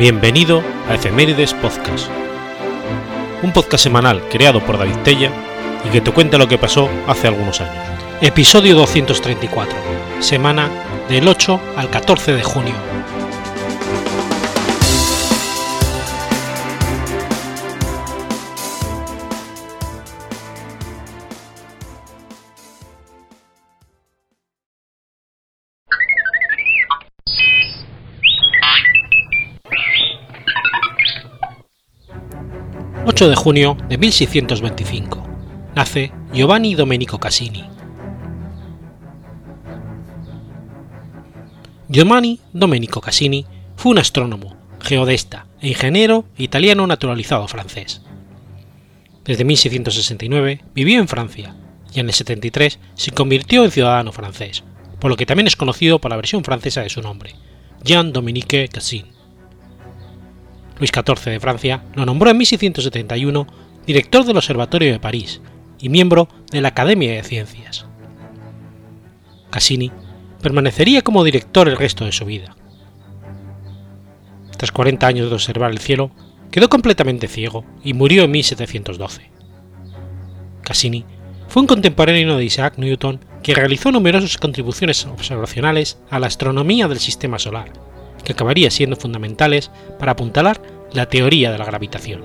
Bienvenido a Efemérides Podcast, un podcast semanal creado por David Tella y que te cuenta lo que pasó hace algunos años. Episodio 234, semana del 8 al 14 de junio 8 de junio de 1625. Nace Giovanni Domenico Cassini. Giovanni Domenico Cassini fue un astrónomo, geodesta e ingeniero italiano naturalizado francés. Desde 1669 vivió en Francia y en el 73 se convirtió en ciudadano francés, por lo que también es conocido por la versión francesa de su nombre, Jean-Dominique Cassini. Luis XIV de Francia lo nombró en 1671 director del Observatorio de París y miembro de la Academia de Ciencias. Cassini permanecería como director el resto de su vida. Tras 40 años de observar el cielo, quedó completamente ciego y murió en 1712. Cassini fue un contemporáneo de Isaac Newton que realizó numerosas contribuciones observacionales a la astronomía del sistema solar que acabaría siendo fundamentales para apuntalar la teoría de la gravitación.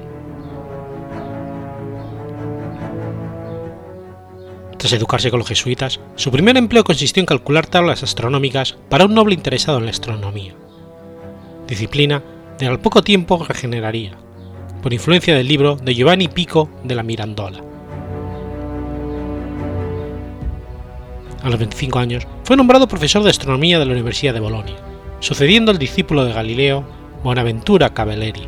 Tras educarse con los jesuitas, su primer empleo consistió en calcular tablas astronómicas para un noble interesado en la astronomía, disciplina de al poco tiempo regeneraría, por influencia del libro de Giovanni Pico de la Mirandola. A los 25 años fue nombrado profesor de astronomía de la Universidad de Bolonia sucediendo al discípulo de Galileo, Bonaventura Cavalleri.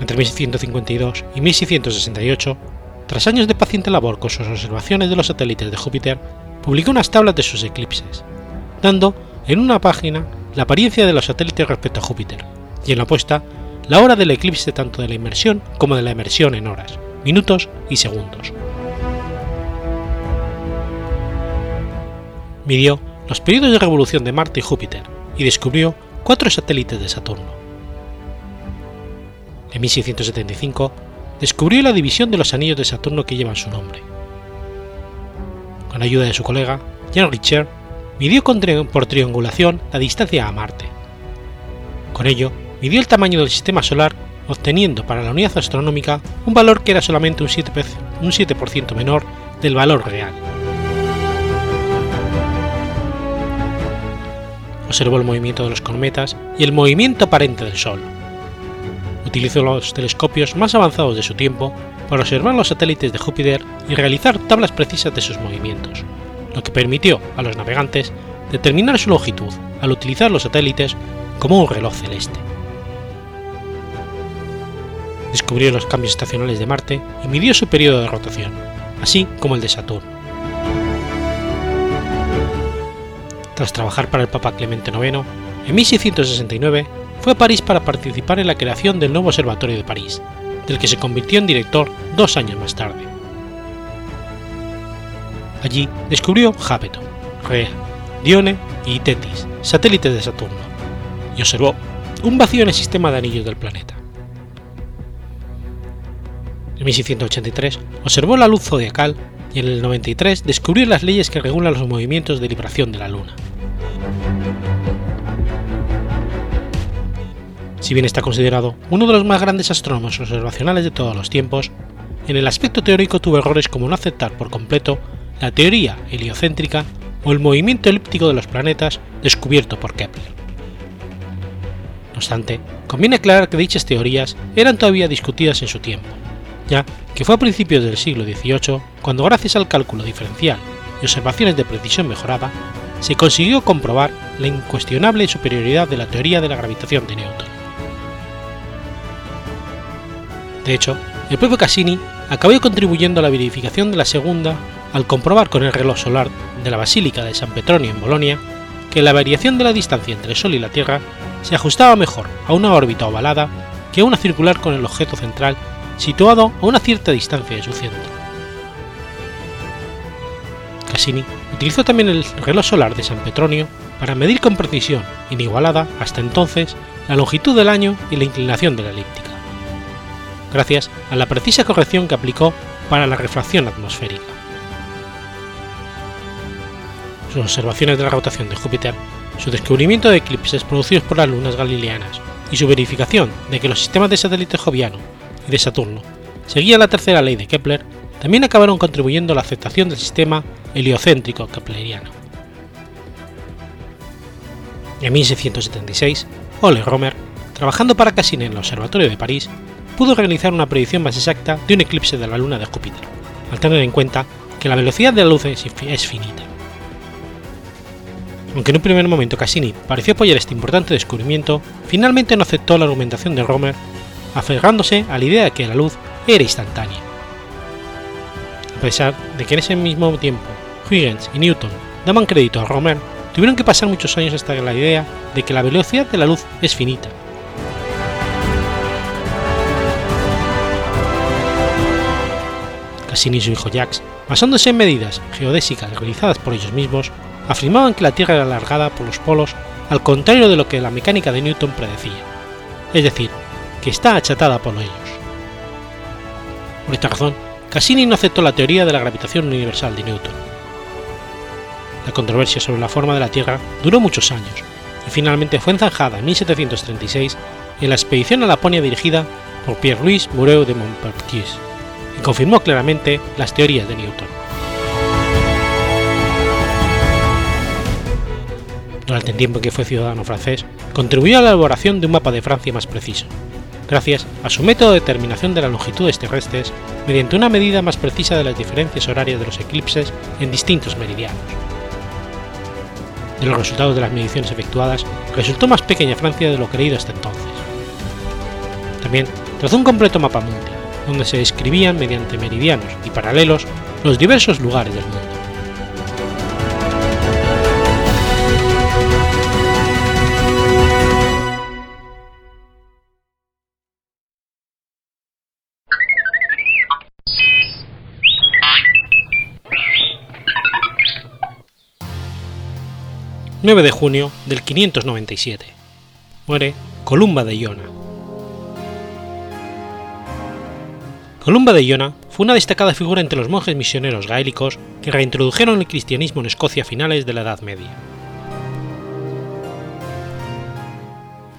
Entre 1652 y 1668, tras años de paciente labor con sus observaciones de los satélites de Júpiter, publicó unas tablas de sus eclipses, dando en una página la apariencia de los satélites respecto a Júpiter, y en la opuesta la hora del eclipse tanto de la inmersión como de la emersión en horas, minutos y segundos. Midió los periodos de revolución de Marte y Júpiter y descubrió cuatro satélites de Saturno. En 1675 descubrió la división de los anillos de Saturno que llevan su nombre. Con ayuda de su colega, Jean Richer, midió por triangulación la distancia a Marte. Con ello, midió el tamaño del sistema solar, obteniendo para la unidad astronómica un valor que era solamente un 7%, menor del valor real. Observó el movimiento de los cometas y el movimiento aparente del Sol. Utilizó los telescopios más avanzados de su tiempo para observar los satélites de Júpiter y realizar tablas precisas de sus movimientos, lo que permitió a los navegantes determinar su longitud al utilizar los satélites como un reloj celeste. Descubrió los cambios estacionales de Marte y midió su periodo de rotación, así como el de Saturno. Tras trabajar para el Papa Clemente IX, en 1669 fue a París para participar en la creación del nuevo Observatorio de París, del que se convirtió en director dos años más tarde. Allí descubrió Jápeto, Rea, Dione y Tetis, satélites de Saturno, y observó un vacío en el sistema de anillos del planeta. En 1683 observó la luz zodiacal y en el 93 descubrió las leyes que regulan los movimientos de libración de la Luna. Si bien está considerado uno de los más grandes astrónomos observacionales de todos los tiempos, en el aspecto teórico tuvo errores como no aceptar por completo la teoría heliocéntrica o el movimiento elíptico de los planetas descubierto por Kepler. No obstante, conviene aclarar que dichas teorías eran todavía discutidas en su tiempo, ya que fue a principios del siglo XVIII cuando gracias al cálculo diferencial y observaciones de precisión mejorada, se consiguió comprobar la incuestionable superioridad de la teoría de la gravitación de Newton. De hecho, el propio Cassini acabó contribuyendo a la verificación de la segunda al comprobar con el reloj solar de la Basílica de San Petronio en Bolonia que la variación de la distancia entre el Sol y la Tierra se ajustaba mejor a una órbita ovalada que a una circular con el objeto central situado a una cierta distancia de su centro. Cassini utilizó también el reloj solar de San Petronio para medir con precisión inigualada hasta entonces la longitud del año y la inclinación de la elíptica, gracias a la precisa corrección que aplicó para la refracción atmosférica. Sus observaciones de la rotación de Júpiter, su descubrimiento de eclipses producidos por las lunas galileanas y su verificación de que los sistemas de satélite Joviano y de Saturno seguían la tercera ley de Kepler también acabaron contribuyendo a la aceptación del sistema heliocéntrico kepleriano. En 1676, Ole Romer, trabajando para Cassini en el Observatorio de París, pudo realizar una predicción más exacta de un eclipse de la luna de Júpiter, al tener en cuenta que la velocidad de la luz es finita. Aunque en un primer momento Cassini pareció apoyar este importante descubrimiento, finalmente no aceptó la argumentación de Romer, aferrándose a la idea de que la luz era instantánea. A pesar de que en ese mismo tiempo Huygens y Newton daban crédito a Romer, tuvieron que pasar muchos años hasta la idea de que la velocidad de la luz es finita. Cassini y su hijo Jacques, basándose en medidas geodésicas realizadas por ellos mismos, afirmaban que la Tierra era alargada por los polos al contrario de lo que la mecánica de Newton predecía, es decir, que está achatada por ellos. Por esta razón, Cassini no aceptó la teoría de la gravitación universal de Newton. La controversia sobre la forma de la Tierra duró muchos años y finalmente fue zanjada en 1736 en la expedición a Laponia dirigida por Pierre-Louis Moreau de Montpertier y confirmó claramente las teorías de Newton. durante el tiempo que fue ciudadano francés, contribuyó a la elaboración de un mapa de Francia más preciso, gracias a su método de determinación de las longitudes terrestres mediante una medida más precisa de las diferencias horarias de los eclipses en distintos meridianos. De los resultados de las mediciones efectuadas, resultó más pequeña Francia de lo creído hasta entonces. También trazó un completo mapa mundial, donde se describían mediante meridianos y paralelos los diversos lugares del mundo. 9 de junio del 597. Muere Columba de Iona. Columba de Iona fue una destacada figura entre los monjes misioneros gaélicos que reintrodujeron el cristianismo en Escocia a finales de la Edad Media.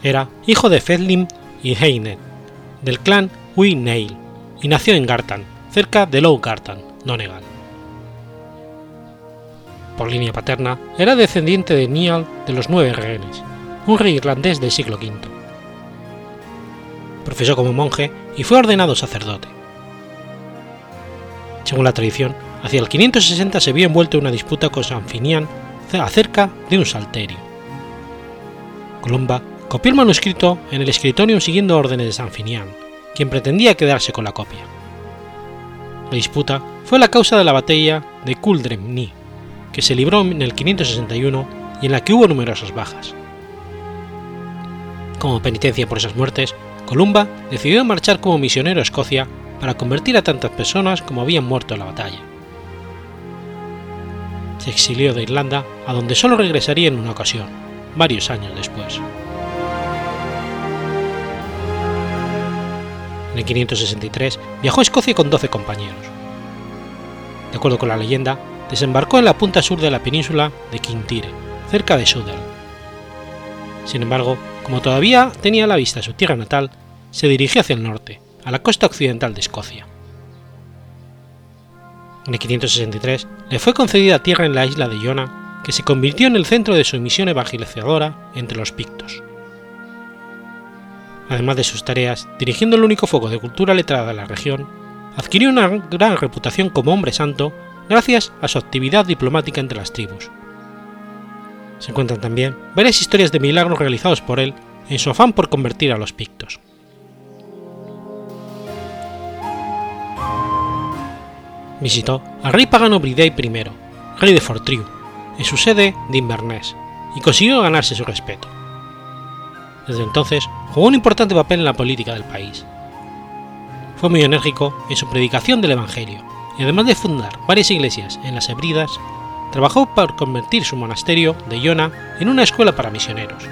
Era hijo de Fedlim y Heine, del clan Ui Neil, y nació en Gartan, cerca de Low Gartan, Donegal por línea paterna, era descendiente de Niall de los Nueve Rehenes, un rey irlandés del siglo V. Profesó como monje y fue ordenado sacerdote. Según la tradición, hacia el 560 se vio envuelto en una disputa con Sanfinian acerca de un salterio. Columba copió el manuscrito en el escritorio siguiendo órdenes de Sanfinian, quien pretendía quedarse con la copia. La disputa fue la causa de la batalla de Culdremni, que se libró en el 561 y en la que hubo numerosas bajas. Como penitencia por esas muertes, Columba decidió marchar como misionero a Escocia para convertir a tantas personas como habían muerto en la batalla. Se exilió de Irlanda, a donde solo regresaría en una ocasión, varios años después. En el 563 viajó a Escocia con 12 compañeros. De acuerdo con la leyenda, desembarcó en la punta sur de la península de Quintire, cerca de Sudal. Sin embargo, como todavía tenía a la vista su tierra natal, se dirigió hacia el norte, a la costa occidental de Escocia. En el 563 le fue concedida tierra en la isla de Iona, que se convirtió en el centro de su misión evangelizadora entre los pictos. Además de sus tareas, dirigiendo el único foco de cultura letrada de la región, adquirió una gran reputación como hombre santo gracias a su actividad diplomática entre las tribus. Se encuentran también varias historias de milagros realizados por él en su afán por convertir a los pictos. Visitó al rey pagano Bridey I, rey de Fortriu, en su sede de Inverness, y consiguió ganarse su respeto. Desde entonces jugó un importante papel en la política del país. Fue muy enérgico en su predicación del Evangelio, y además de fundar varias iglesias en las Hebridas, trabajó para convertir su monasterio de Iona en una escuela para misioneros.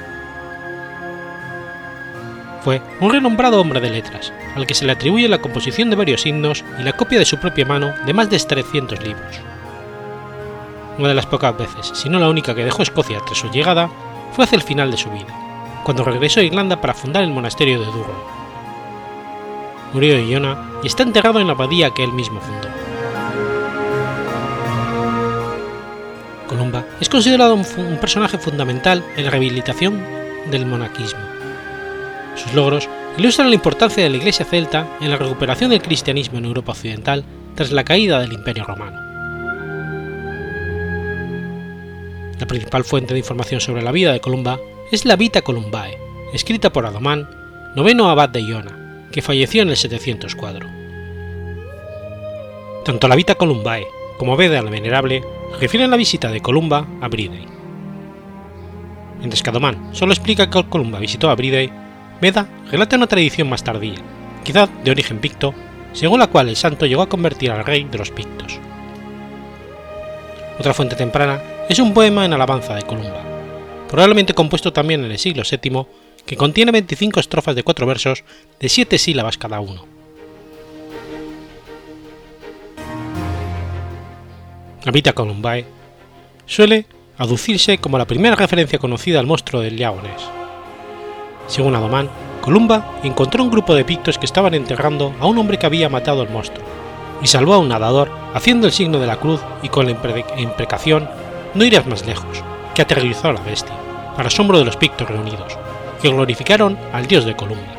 Fue un renombrado hombre de letras, al que se le atribuye la composición de varios himnos y la copia de su propia mano de más de 300 libros. Una de las pocas veces, si no la única que dejó Escocia tras su llegada, fue hacia el final de su vida, cuando regresó a Irlanda para fundar el monasterio de Durham. Murió en Iona y está enterrado en la abadía que él mismo fundó. Columba es considerado un, un personaje fundamental en la rehabilitación del monaquismo. Sus logros ilustran la importancia de la Iglesia celta en la recuperación del cristianismo en Europa occidental tras la caída del Imperio romano. La principal fuente de información sobre la vida de Columba es la Vita Columbae, escrita por Adomán, noveno abad de Iona, que falleció en el 704. Tanto la Vita Columbae como Veda la Venerable refieren la visita de Columba a Bridey. Mientras que Adomán solo explica que Columba visitó a Bridey, Veda relata una tradición más tardía, quizás de origen picto, según la cual el santo llegó a convertir al rey de los pictos. Otra fuente temprana es un poema en alabanza de Columba, probablemente compuesto también en el siglo VII, que contiene 25 estrofas de cuatro versos de siete sílabas cada uno. La Vita Columbae suele aducirse como la primera referencia conocida al monstruo del lago Ness. Según Adomán, Columba encontró un grupo de pictos que estaban enterrando a un hombre que había matado al monstruo, y salvó a un nadador haciendo el signo de la cruz y con la imprecación no irás más lejos, que aterrorizó a la bestia, para asombro de los pictos reunidos, que glorificaron al dios de Columba.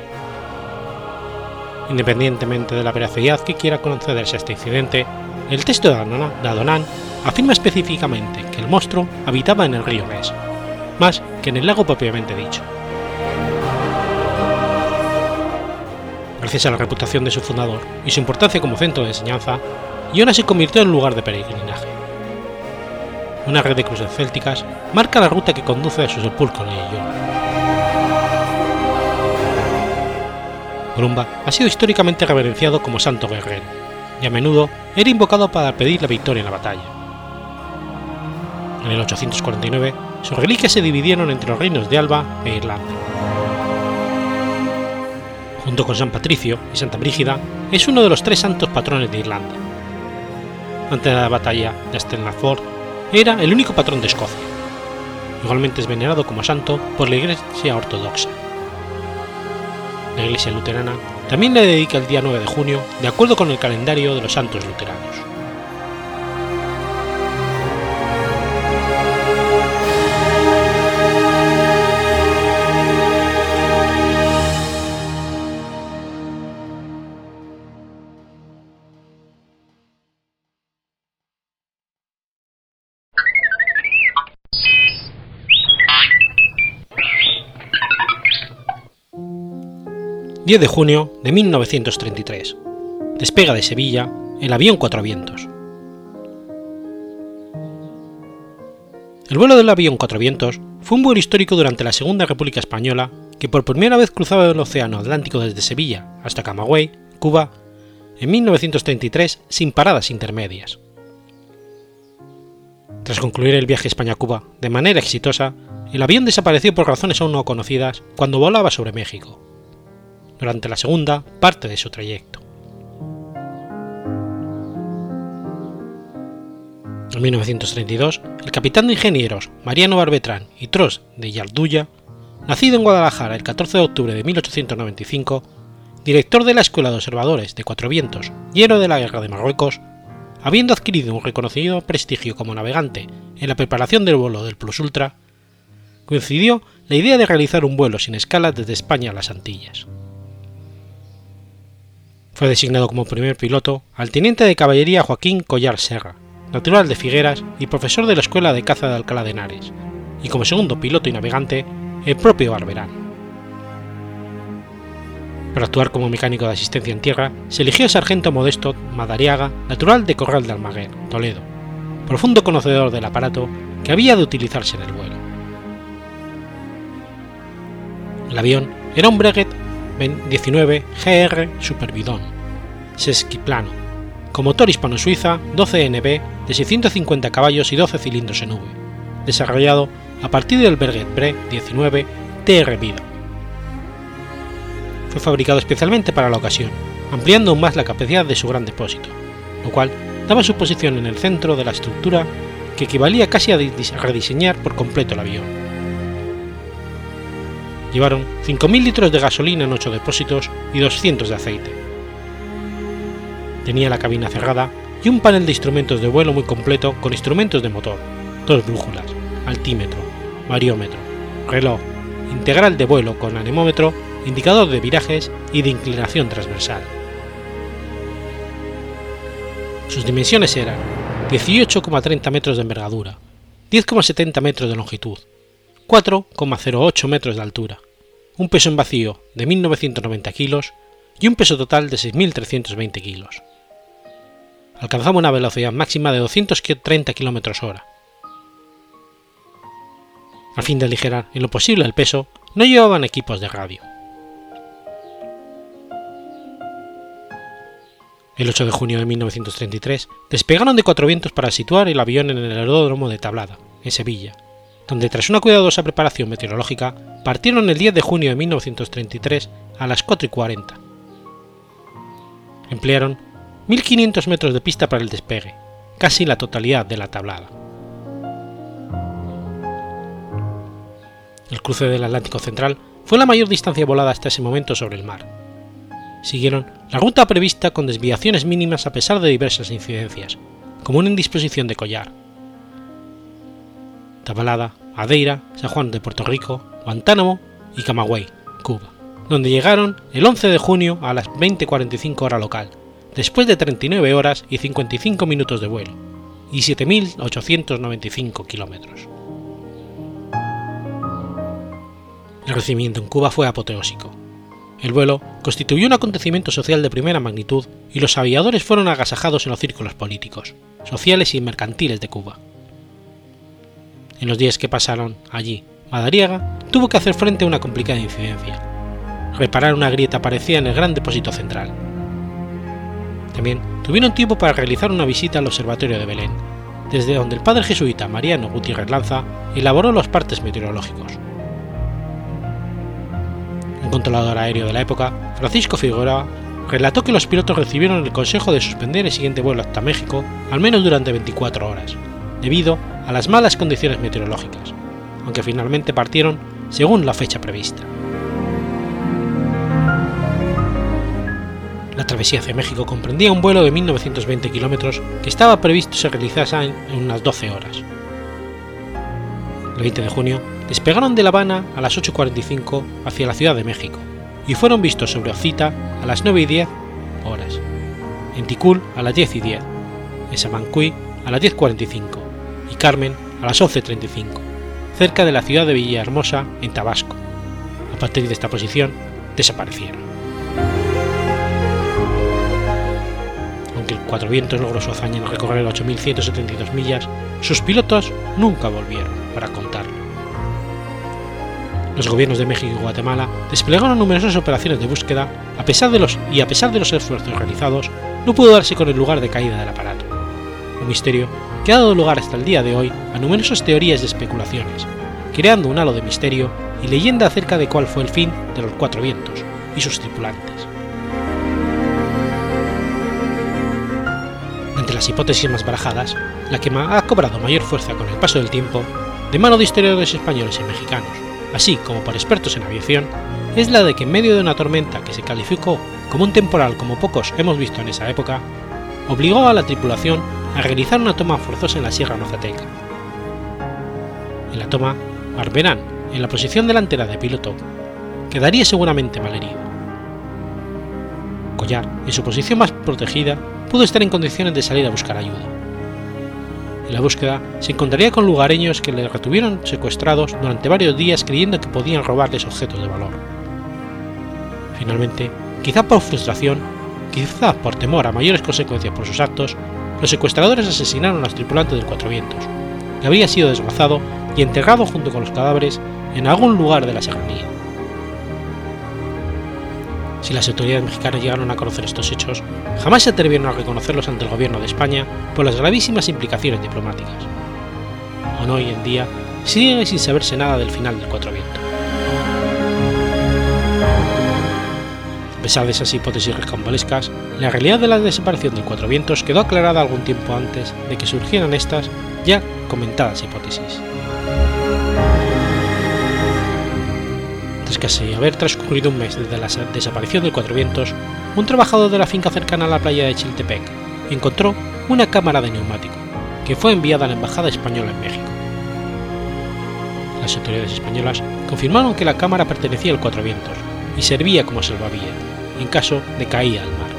Independientemente de la veracidad que quiera concederse a este incidente, el texto de Adonán afirma específicamente que el monstruo habitaba en el río Ness, más que en el lago propiamente dicho. Gracias a la reputación de su fundador y su importancia como centro de enseñanza, Iona se convirtió en lugar de peregrinaje. Una red de cruces célticas marca la ruta que conduce a su sepulcro en Iona. Columba ha sido históricamente reverenciado como santo guerrero, y a menudo era invocado para pedir la victoria en la batalla. En el 849, sus reliquias se dividieron entre los reinos de Alba e Irlanda. Junto con San Patricio y Santa Brígida, es uno de los tres santos patrones de Irlanda. Antes de la batalla de Stelnaford, era el único patrón de Escocia. Igualmente es venerado como santo por la Iglesia Ortodoxa. La Iglesia Luterana también le dedica el día 9 de junio, de acuerdo con el calendario de los santos luteranos. 10 de junio de 1933. Despega de Sevilla el avión Cuatro Vientos. El vuelo del avión Cuatro Vientos fue un vuelo histórico durante la Segunda República Española que por primera vez cruzaba el Océano Atlántico desde Sevilla hasta Camagüey, Cuba, en 1933 sin paradas intermedias. Tras concluir el viaje España-Cuba de manera exitosa, el avión desapareció por razones aún no conocidas cuando volaba sobre México durante la segunda parte de su trayecto. En 1932, el capitán de ingenieros Mariano Barbetrán y Tros de Yarduya, nacido en Guadalajara el 14 de octubre de 1895, director de la Escuela de Observadores de Cuatro Vientos y héroe de la Guerra de Marruecos, habiendo adquirido un reconocido prestigio como navegante en la preparación del vuelo del Plus Ultra, coincidió la idea de realizar un vuelo sin escala desde España a las Antillas. Fue designado como primer piloto al teniente de caballería Joaquín Collar Serra, natural de Figueras y profesor de la Escuela de Caza de Alcalá de Henares, y como segundo piloto y navegante, el propio Barberán. Para actuar como mecánico de asistencia en tierra, se eligió el sargento Modesto Madariaga, natural de Corral de Almaguer, Toledo, profundo conocedor del aparato que había de utilizarse en el vuelo. El avión era un Breguet 19 GR Superbidón, Sesquiplano, con motor hispano-suiza 12NB de 650 caballos y 12 cilindros en V, desarrollado a partir del Breguet Bre 19 TR Vida. Fue fabricado especialmente para la ocasión, ampliando aún más la capacidad de su gran depósito, lo cual daba su posición en el centro de la estructura que equivalía casi a rediseñar por completo el avión. Llevaron 5.000 litros de gasolina en 8 depósitos y 200 de aceite. Tenía la cabina cerrada y un panel de instrumentos de vuelo muy completo con instrumentos de motor, dos brújulas, altímetro, variómetro, reloj, integral de vuelo con anemómetro, indicador de virajes y de inclinación transversal. Sus dimensiones eran 18,30 metros de envergadura, 10,70 metros de longitud, 4,08 metros de altura, un peso en vacío de 1.990 kilos y un peso total de 6.320 kilos. Alcanzaba una velocidad máxima de 230 km hora. A fin de aligerar en lo posible el peso, no llevaban equipos de radio. El 8 de junio de 1933 despegaron de Cuatro Vientos para situar el avión en el aeródromo de Tablada, en Sevilla, donde tras una cuidadosa preparación meteorológica partieron el 10 de junio de 1933 a las 4 y 40. Emplearon 1.500 metros de pista para el despegue, casi la totalidad de la tablada. El cruce del Atlántico Central fue la mayor distancia volada hasta ese momento sobre el mar, siguieron la ruta prevista con desviaciones mínimas a pesar de diversas incidencias, como una indisposición de collar. Tabalada, Adeira, San Juan de Puerto Rico, Guantánamo y Camagüey, Cuba, donde llegaron el 11 de junio a las 20.45 hora local, después de 39 horas y 55 minutos de vuelo, y 7.895 kilómetros. El recibimiento en Cuba fue apoteósico el vuelo constituyó un acontecimiento social de primera magnitud y los aviadores fueron agasajados en los círculos políticos, sociales y mercantiles de Cuba. En los días que pasaron allí, Madariaga tuvo que hacer frente a una complicada incidencia, reparar una grieta parecida en el gran depósito central. También tuvieron tiempo para realizar una visita al Observatorio de Belén, desde donde el padre jesuita Mariano Gutiérrez Lanza elaboró los partes meteorológicos. Controlador aéreo de la época, Francisco Figueroa, relató que los pilotos recibieron el consejo de suspender el siguiente vuelo hasta México al menos durante 24 horas, debido a las malas condiciones meteorológicas, aunque finalmente partieron según la fecha prevista. La travesía hacia México comprendía un vuelo de 1920 kilómetros que estaba previsto se realizase en unas 12 horas. El 20 de junio, despegaron de La Habana a las 8.45 hacia la Ciudad de México y fueron vistos sobre Ocita a las 9 y 10 horas, en Ticul a las 10 y 10, en Samancuy a las 10.45 y Carmen a las 11.35, cerca de la ciudad de Villahermosa, en Tabasco. A partir de esta posición, desaparecieron. Aunque el Cuatro Vientos logró su hazaña en recorrer 8.172 millas, sus pilotos nunca volvieron para contarlo los gobiernos de México y Guatemala desplegaron numerosas operaciones de búsqueda a pesar de los, y a pesar de los esfuerzos realizados, no pudo darse con el lugar de caída del aparato. Un misterio que ha dado lugar hasta el día de hoy a numerosas teorías y especulaciones, creando un halo de misterio y leyenda acerca de cuál fue el fin de los cuatro vientos y sus tripulantes. Entre las hipótesis más barajadas, la que ha cobrado mayor fuerza con el paso del tiempo, de mano de historiadores españoles y mexicanos, así como por expertos en aviación, es la de que en medio de una tormenta que se calificó como un temporal como pocos hemos visto en esa época, obligó a la tripulación a realizar una toma forzosa en la Sierra Mazateca. En la toma, Barberán, en la posición delantera de piloto, quedaría seguramente malherido. Collar, en su posición más protegida, pudo estar en condiciones de salir a buscar ayuda en la búsqueda se encontraría con lugareños que le retuvieron secuestrados durante varios días creyendo que podían robarles objetos de valor. Finalmente, quizá por frustración, quizá por temor a mayores consecuencias por sus actos, los secuestradores asesinaron a los tripulantes del Cuatro Vientos, que había sido desguazado y enterrado junto con los cadáveres en algún lugar de la serranía. Si las autoridades mexicanas llegaron a conocer estos hechos, jamás se atrevieron a reconocerlos ante el gobierno de España por las gravísimas implicaciones diplomáticas. Aún hoy en día sigue sin saberse nada del final del Cuatro Vientos. A pesar de esas hipótesis recambolescas, la realidad de la desaparición del Cuatro Vientos quedó aclarada algún tiempo antes de que surgieran estas ya comentadas hipótesis. Tras casi haber transcurrido un mes desde la desaparición del Cuatro Vientos, un trabajador de la finca cercana a la playa de Chiltepec encontró una cámara de neumático, que fue enviada a la Embajada Española en México. Las autoridades españolas confirmaron que la cámara pertenecía al Cuatro Vientos y servía como salvavidas en caso de caída al mar.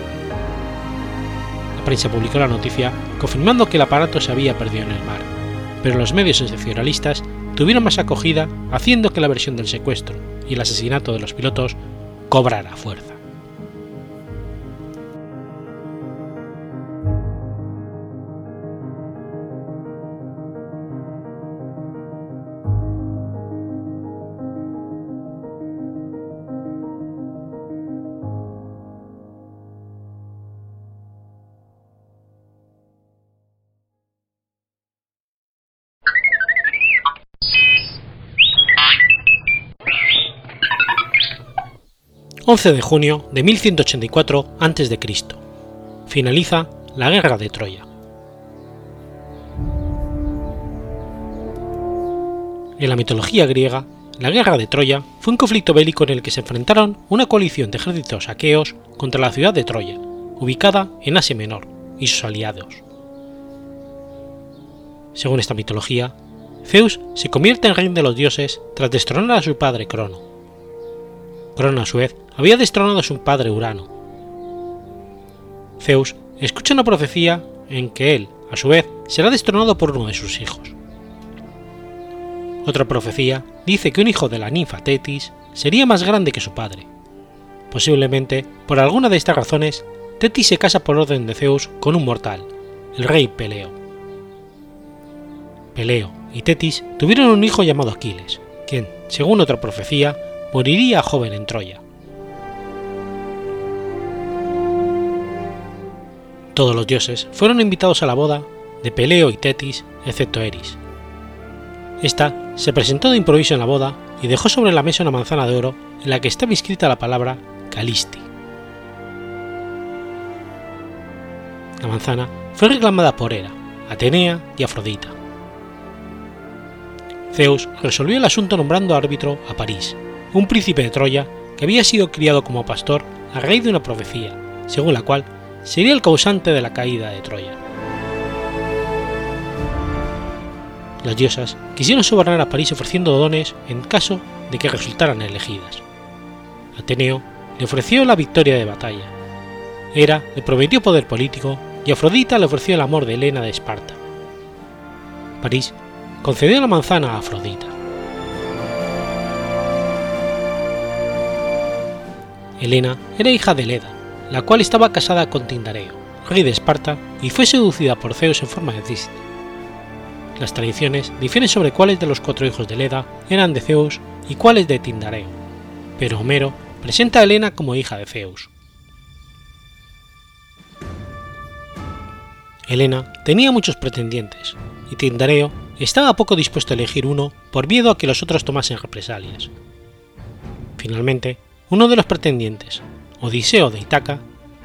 La prensa publicó la noticia confirmando que el aparato se había perdido en el mar, pero los medios sensacionalistas tuvieron más acogida haciendo que la versión del secuestro y el asesinato de los pilotos cobrara fuerza. 11 de junio de 1184 a.C. Finaliza la Guerra de Troya. En la mitología griega, la Guerra de Troya fue un conflicto bélico en el que se enfrentaron una coalición de ejércitos aqueos contra la ciudad de Troya, ubicada en Asia Menor, y sus aliados. Según esta mitología, Zeus se convierte en rey de los dioses tras destronar a su padre Crono. Crono a su vez había destronado a su padre Urano. Zeus escucha una profecía en que él, a su vez, será destronado por uno de sus hijos. Otra profecía dice que un hijo de la ninfa Tetis sería más grande que su padre. Posiblemente, por alguna de estas razones, Tetis se casa por orden de Zeus con un mortal, el rey Peleo. Peleo y Tetis tuvieron un hijo llamado Aquiles, quien, según otra profecía, moriría joven en Troya. Todos los dioses fueron invitados a la boda de Peleo y Tetis, excepto Eris. Esta se presentó de improviso en la boda y dejó sobre la mesa una manzana de oro en la que estaba inscrita la palabra Calisti. La manzana fue reclamada por Hera, Atenea y Afrodita. Zeus resolvió el asunto nombrando árbitro a París, un príncipe de Troya que había sido criado como pastor a raíz de una profecía, según la cual sería el causante de la caída de Troya. Las diosas quisieron sobornar a París ofreciendo dones en caso de que resultaran elegidas. Ateneo le ofreció la victoria de batalla. Hera le prometió poder político y Afrodita le ofreció el amor de Helena de Esparta. París concedió la manzana a Afrodita. Helena era hija de Leda, la cual estaba casada con Tindareo, rey de Esparta, y fue seducida por Zeus en forma de Disney. Las tradiciones difieren sobre cuáles de los cuatro hijos de Leda eran de Zeus y cuáles de Tindareo, pero Homero presenta a Helena como hija de Zeus. Helena tenía muchos pretendientes, y Tindareo estaba poco dispuesto a elegir uno por miedo a que los otros tomasen represalias. Finalmente, uno de los pretendientes, Odiseo de Itaca,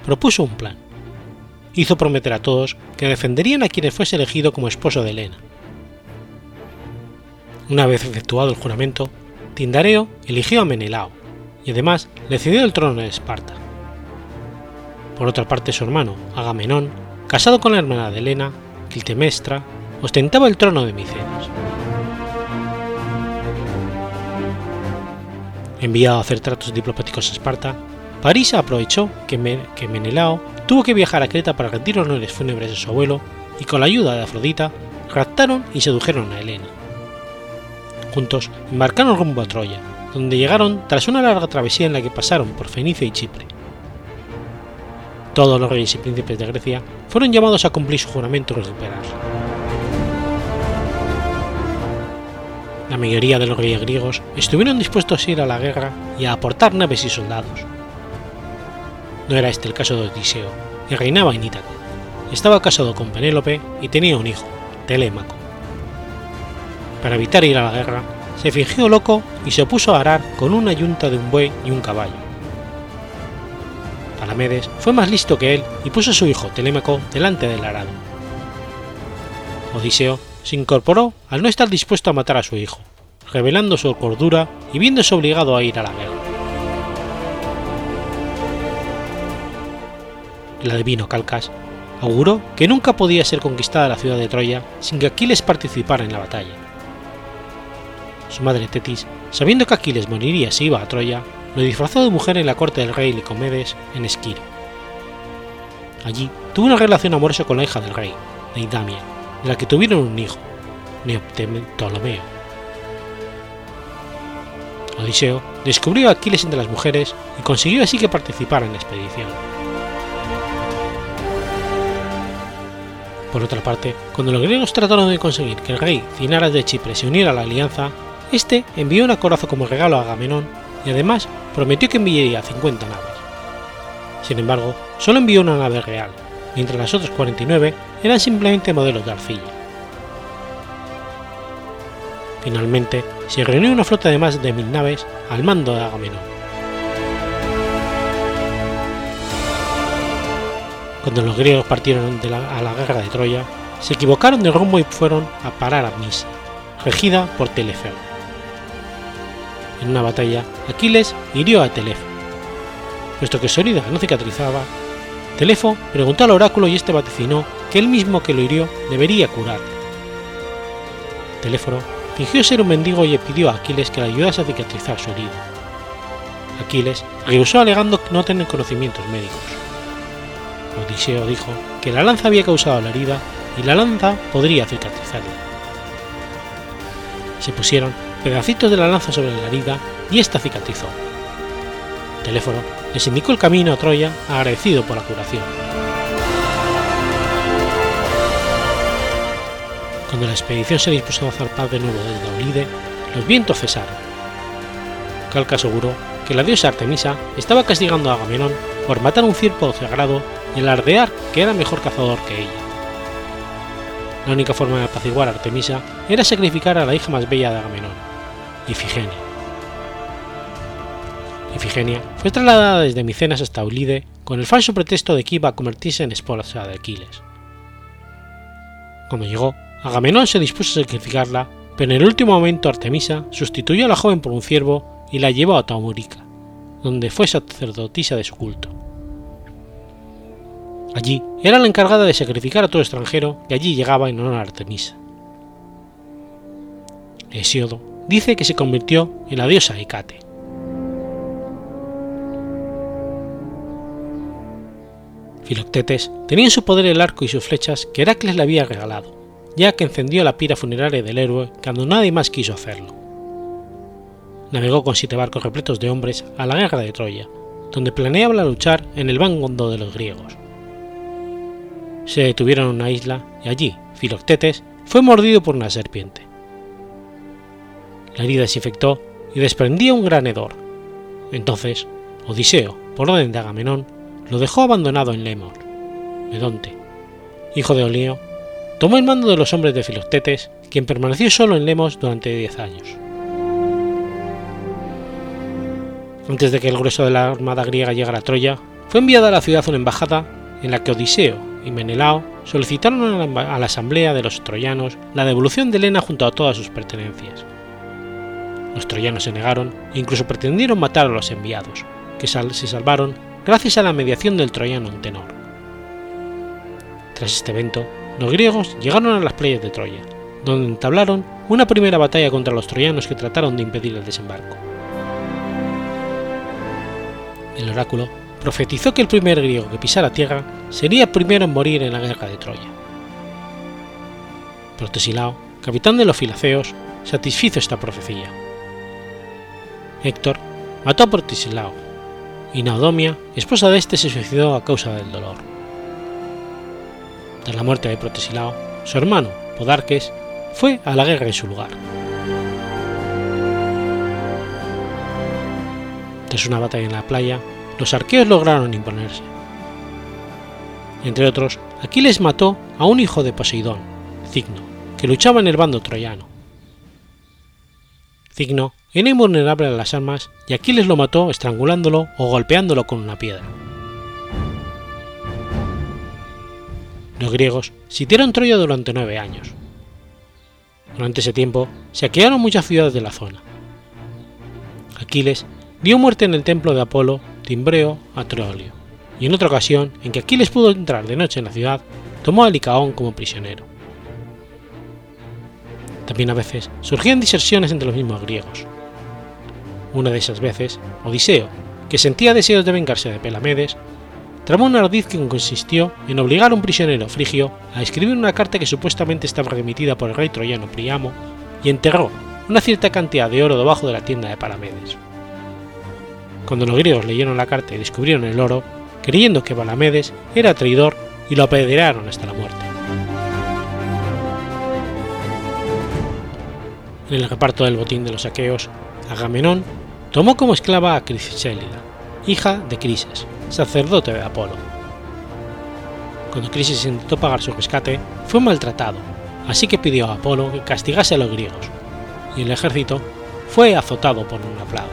propuso un plan. Hizo prometer a todos que defenderían a quien fuese elegido como esposo de Helena. Una vez efectuado el juramento, Tindareo eligió a Menelao y además le cedió el trono de Esparta. Por otra parte, su hermano, Agamenón, casado con la hermana de Helena, Clitemestra, ostentaba el trono de Micenas. Enviado a hacer tratos diplomáticos a Esparta, París aprovechó que, Menelao tuvo que viajar a Creta para rendir honores fúnebres a su abuelo y con la ayuda de Afrodita raptaron y sedujeron a Helena. Juntos embarcaron rumbo a Troya, donde llegaron tras una larga travesía en la que pasaron por Fenicia y Chipre. Todos los reyes y príncipes de Grecia fueron llamados a cumplir su juramento y recuperarse. La mayoría de los reyes griegos estuvieron dispuestos a ir a la guerra y a aportar naves y soldados, No era este el caso de Odiseo, que reinaba en Ítaca. Estaba casado con Penélope y tenía un hijo, Telémaco. Para evitar ir a la guerra, se fingió loco y se puso a arar con una yunta de un buey y un caballo. Palamedes fue más listo que él y puso a su hijo Telémaco delante del arado. Odiseo se incorporó al no estar dispuesto a matar a su hijo, revelando su cordura y viéndose obligado a ir a la guerra. El adivino Calcas auguró que nunca podía ser conquistada la ciudad de Troya sin que Aquiles participara en la batalla. Su madre Tetis, sabiendo que Aquiles moriría si iba a Troya, lo disfrazó de mujer en la corte del rey Licomedes en Esquiro. Allí tuvo una relación amorosa con la hija del rey, Neidamia, de la que tuvieron un hijo, Neoptolomeo. Odiseo descubrió a Aquiles entre las mujeres y consiguió así que participara en la expedición. Por otra parte, cuando los griegos trataron de conseguir que el rey Cinaras de Chipre se uniera a la alianza, este envió un acorazo como regalo a Agamenón y además prometió que enviaría 50 naves. Sin embargo, solo envió una nave real, mientras las otras 49 eran simplemente modelos de arcilla. Finalmente, se reunió una flota de más de mil naves al mando de Agamenón. Cuando los griegos partieron a la guerra de Troya, se equivocaron de rumbo y fueron a parar a Misia, regida por Telefeo. En una batalla, Aquiles hirió a Telefo. Puesto que su herida no cicatrizaba, Telefo preguntó al oráculo y este vaticinó que él mismo que lo hirió debería curar. Teléfono fingió ser un mendigo y pidió a Aquiles que le ayudase a cicatrizar su herida. Aquiles rehusó alegando no tener conocimientos médicos. Odiseo dijo que la lanza había causado la herida y la lanza podría cicatrizarla. Se pusieron pedacitos de la lanza sobre la herida y esta cicatrizó. Teléfono les indicó el camino a Troya agradecido por la curación. Cuando la expedición se dispuso a zarpar de nuevo desde Olide, los vientos cesaron. Calca aseguró que la diosa Artemisa estaba castigando a Agamenón por matar un ciervo sagrado y alardear que era mejor cazador que ella. La única forma de apaciguar a Artemisa era sacrificar a la hija más bella de Agamenón, Ifigenia. Ifigenia fue trasladada desde Micenas hasta Ulide con el falso pretexto de que iba a convertirse en esposa de Aquiles. Cuando llegó, Agamenón se dispuso a sacrificarla, pero en el último momento Artemisa sustituyó a la joven por un ciervo y la llevó a Taumurica, donde fue sacerdotisa de su culto. Allí era la encargada de sacrificar a todo extranjero que allí llegaba en honor a Artemisa. Hesíodo dice que se convirtió en la diosa Hecate. Filoctetes tenía en su poder el arco y sus flechas que Heracles le había regalado, ya que encendió la pira funeraria del héroe cuando nadie más quiso hacerlo. Navegó con siete barcos repletos de hombres a la guerra de Troya, donde planeaba luchar en el vanguardia de los griegos. Se detuvieron en una isla y allí Filoctetes fue mordido por una serpiente. La herida se infectó y desprendía un gran hedor. Entonces, Odiseo, por orden de Agamenón, lo dejó abandonado en Lemor. Medonte, hijo de Olio, tomó el mando de los hombres de Filoctetes, quien permaneció solo en Lemos durante diez años. Antes de que el grueso de la armada griega llegara a Troya, fue enviada a la ciudad una embajada en la que Odiseo y Menelao solicitaron a la, asamblea de los troyanos la devolución de Helena junto a todas sus pertenencias. Los troyanos se negaron e incluso pretendieron matar a los enviados, que se salvaron gracias a la mediación del troyano Antenor. Tras este evento, los griegos llegaron a las playas de Troya, donde entablaron una primera batalla contra los troyanos que trataron de impedir el desembarco. El oráculo profetizó que el primer griego que pisara tierra sería el primero en morir en la guerra de Troya. Protesilao, capitán de los filaceos, satisfizo esta profecía. Héctor mató a Protesilao, y Naodomia, esposa de este, se suicidó a causa del dolor. Tras la muerte de Protesilao, su hermano, Podarques, fue a la guerra en su lugar. Tras una batalla en la playa, los arqueos lograron imponerse. Entre otros, Aquiles mató a un hijo de Poseidón, Cigno, que luchaba en el bando troyano. Cigno era invulnerable a las armas y Aquiles lo mató estrangulándolo o golpeándolo con una piedra. Los griegos sitiaron Troya durante nueve años. Durante ese tiempo saquearon muchas ciudades de la zona. Aquiles dio muerte en el templo de Apolo, Timbreo, a Troilio, y en otra ocasión, en que Aquiles pudo entrar de noche en la ciudad, tomó a Licaón como prisionero. También a veces surgían diserciones entre los mismos griegos. Una de esas veces, Odiseo, que sentía deseos de vengarse de Pelamedes, tramó un ardiz que consistió en obligar a un prisionero frigio a escribir una carta que supuestamente estaba remitida por el rey troyano Priamo y enterró una cierta cantidad de oro debajo de la tienda de Palamedes. Cuando los griegos leyeron la carta y descubrieron el oro, creyendo que Palamedes era traidor y lo apedrearon hasta la muerte. En el reparto del botín de los aqueos, Agamenón tomó como esclava a Crisélida, hija de Crises, sacerdote de Apolo. Cuando Crises intentó pagar su rescate, fue maltratado, así que pidió a Apolo que castigase a los griegos, y el ejército fue azotado por una plaga.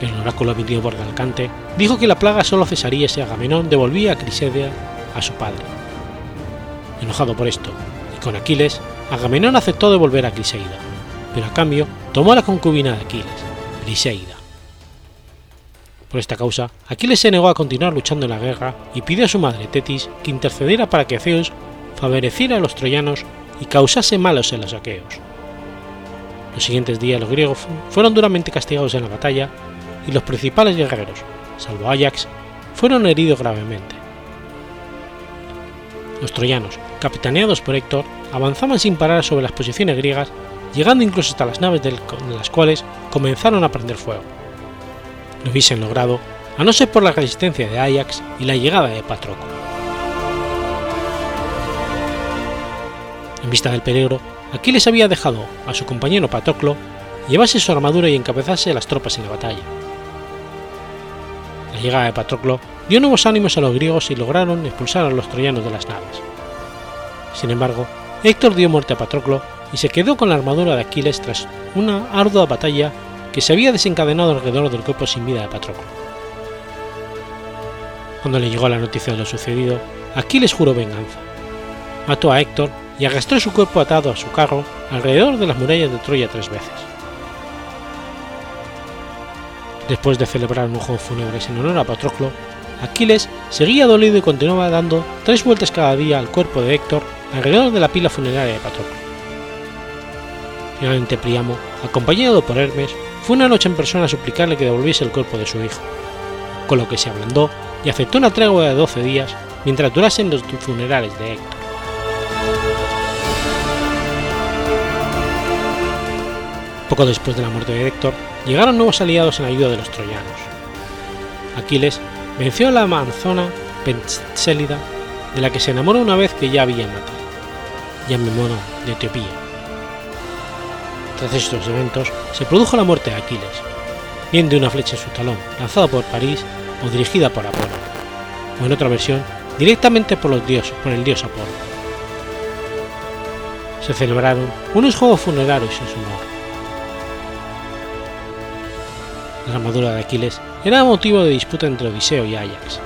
El oráculo emitido por Galcante dijo que la plaga solo cesaría si Agamenón devolvía a Crisedia a su padre. Enojado por esto, y con Aquiles, Agamenón aceptó devolver a Criseida, pero a cambio tomó a la concubina de Aquiles, Briseida. Por esta causa, Aquiles se negó a continuar luchando en la guerra y pidió a su madre Tetis que intercediera para que Zeus favoreciera a los troyanos y causase malos en los aqueos. Los siguientes días los griegos fueron duramente castigados en la batalla y los principales guerreros, salvo Ajax, fueron heridos gravemente. Los troyanos, capitaneados por Héctor, avanzaban sin parar sobre las posiciones griegas, llegando incluso hasta las naves de las cuales comenzaron a prender fuego. Lo hubiesen logrado, a no ser por la resistencia de Ajax y la llegada de Patroclo. En vista del peligro, Aquiles había dejado a su compañero Patroclo llevase su armadura y encabezase las tropas en la batalla. La llegada de Patroclo dio nuevos ánimos a los griegos y lograron expulsar a los troyanos de las naves. Sin embargo, Héctor dio muerte a Patroclo y se quedó con la armadura de Aquiles tras una ardua batalla que se había desencadenado alrededor del cuerpo sin vida de Patroclo. Cuando le llegó la noticia de lo sucedido, Aquiles juró venganza. Mató a Héctor y arrastró su cuerpo atado a su carro alrededor de las murallas de Troya tres veces. Después de celebrar un juego fúnebre en honor a Patroclo, Aquiles seguía dolido y continuaba dando tres vueltas cada día al cuerpo de Héctor alrededor de la pila funeraria de Patroclo. Finalmente Priamo, acompañado por Hermes, fue una noche en persona a suplicarle que devolviese el cuerpo de su hijo, con lo que se ablandó y aceptó una tregua de 12 días mientras durasen los funerales de Héctor. Poco después de la muerte de Héctor, llegaron nuevos aliados en ayuda de los troyanos. Aquiles venció a la amazona Pentsélida, de la que se enamoró una vez que ya había matado, y a Memona de Etiopía. Tras estos eventos, se produjo la muerte de Aquiles, bien de una flecha en su talón, lanzada por París o dirigida por Apolo, o en otra versión, directamente por, los dioses, por el dios Apolo. Se celebraron unos juegos funerarios en su honor. La armadura de Aquiles era motivo de disputa entre Odiseo y Ajax.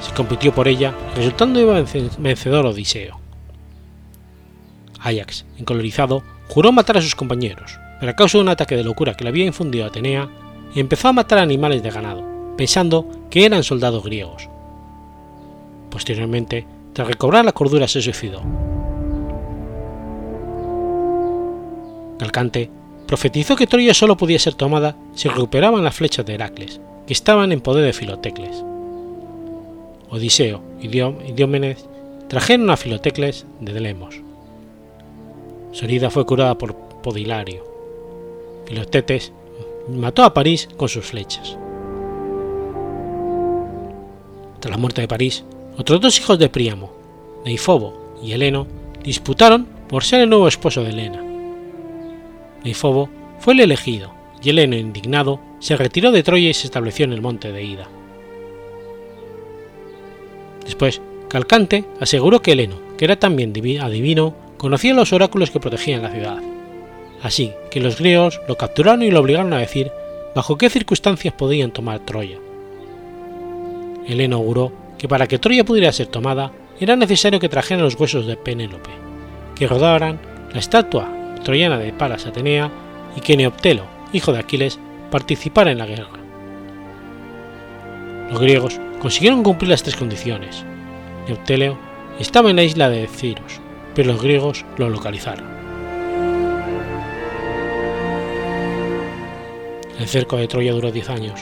Se compitió por ella, resultando vencedor Odiseo. Ajax, encolorizado, juró matar a sus compañeros, pero a causa de un ataque de locura que le había infundido Atenea, empezó a matar animales de ganado, pensando que eran soldados griegos. Posteriormente, tras recobrar la cordura, se suicidó. Calcante profetizó que Troya solo podía ser tomada si recuperaban las flechas de Heracles, que estaban en poder de Filotecles. Odiseo y Diómenes trajeron a Filotecles de Delemos. Su herida fue curada por Podilario. Filotetes mató a París con sus flechas. Tras la muerte de París, otros dos hijos de Príamo, Neifobo y Heleno, disputaron por ser el nuevo esposo de Helena. Neifobo fue el elegido, y Heleno, indignado, se retiró de Troya y se estableció en el monte de Ida. Después, Calcante aseguró que Heleno, que era también adivino, conocía los oráculos que protegían la ciudad. Así que los griegos lo capturaron y lo obligaron a decir bajo qué circunstancias podían tomar Troya. Heleno auguró que para que Troya pudiera ser tomada era necesario que trajeran los huesos de Penélope, que rodaran la estatua troyana de Palas Atenea y que Neoptelo, hijo de Aquiles, participara en la guerra. Los griegos consiguieron cumplir las tres condiciones. Neoptelo estaba en la isla de Ciros, pero los griegos lo localizaron. El cerco de Troya duró 10 años.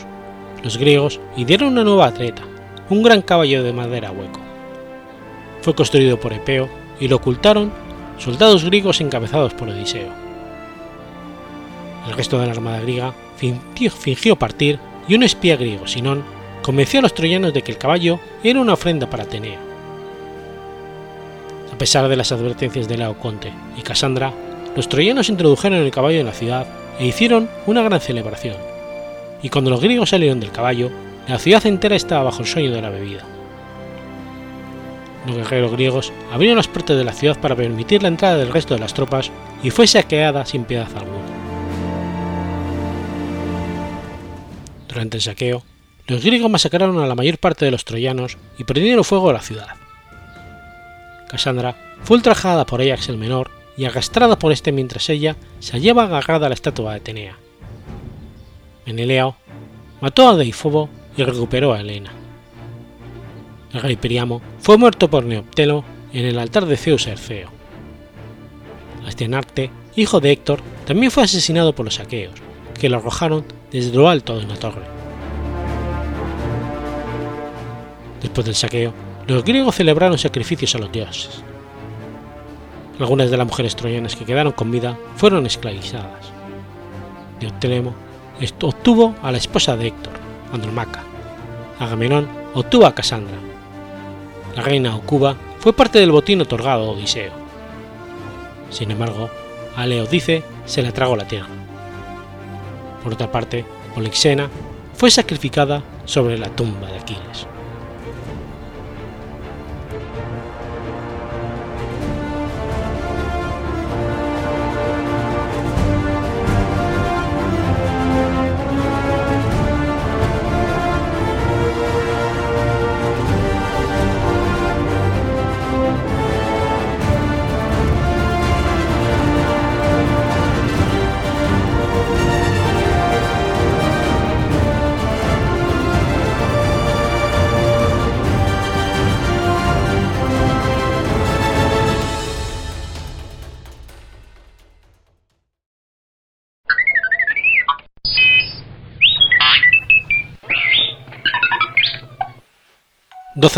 Los griegos idearon una nueva atleta, un gran caballo de madera hueco. Fue construido por Epeo y lo ocultaron soldados griegos encabezados por Odiseo. El resto de la armada griega fingió partir y un espía griego, Sinón, convenció a los troyanos de que el caballo era una ofrenda para Atenea. A pesar de las advertencias de Laoconte y Casandra, los troyanos introdujeron el caballo en la ciudad e hicieron una gran celebración. Y cuando los griegos salieron del caballo, la ciudad entera estaba bajo el sueño de la bebida. Los guerreros griegos abrieron las puertas de la ciudad para permitir la entrada del resto de las tropas y fue saqueada sin piedad alguna. Durante el saqueo, los griegos masacraron a la mayor parte de los troyanos y prendieron fuego a la ciudad. Cassandra fue ultrajada por Ajax el Menor y arrastrada por este mientras ella se hallaba agarrada a la estatua de Atenea. Menelao mató a Deifobo y recuperó a Helena. El rey Priamo fue muerto por Neoptelo en el altar de Zeus Erceo. Astianarte, hijo de Héctor, también fue asesinado por los aqueos, que lo arrojaron desde lo alto de una torre. Después del saqueo, los griegos celebraron sacrificios a los dioses. Algunas de las mujeres troyanas que quedaron con vida fueron esclavizadas. Neoptólemo obtuvo a la esposa de Héctor, Andromaca. Agamenón obtuvo a Casandra. La reina Ocuba fue parte del botín otorgado a Odiseo. Sin embargo, a Leodice se le tragó la tierra. Por otra parte, Polixena fue sacrificada sobre la tumba de Aquiles.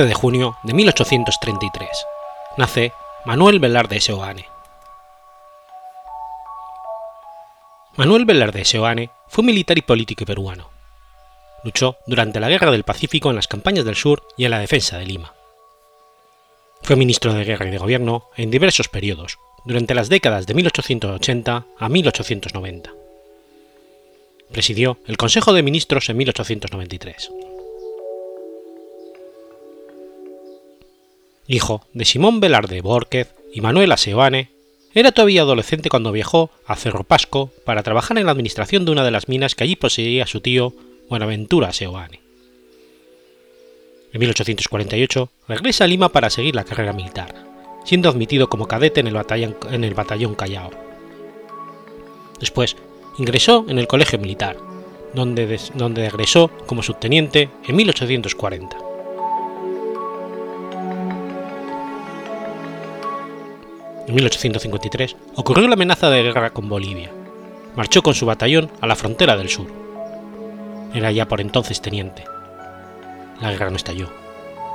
12 de junio de 1833. Nace Manuel Velarde Seoane. Manuel Velarde Seoane fue militar y político peruano. Luchó durante la Guerra del Pacífico en las campañas del sur y en la defensa de Lima. Fue ministro de Guerra y de Gobierno en diversos periodos, durante las décadas de 1880 a 1890. Presidió el Consejo de Ministros en 1893. Hijo de Simón Velarde Borquez y Manuela Seoane, era todavía adolescente cuando viajó a Cerro Pasco para trabajar en la administración de una de las minas que allí poseía su tío Buenaventura Seoane. En 1848 regresa a Lima para seguir la carrera militar, siendo admitido como cadete en el batallón, Callao. Después ingresó en el Colegio Militar, donde, donde egresó como subteniente en 1840. En 1853 ocurrió la amenaza de guerra con Bolivia. Marchó con su batallón a la frontera del sur. Era ya por entonces teniente. La guerra no estalló,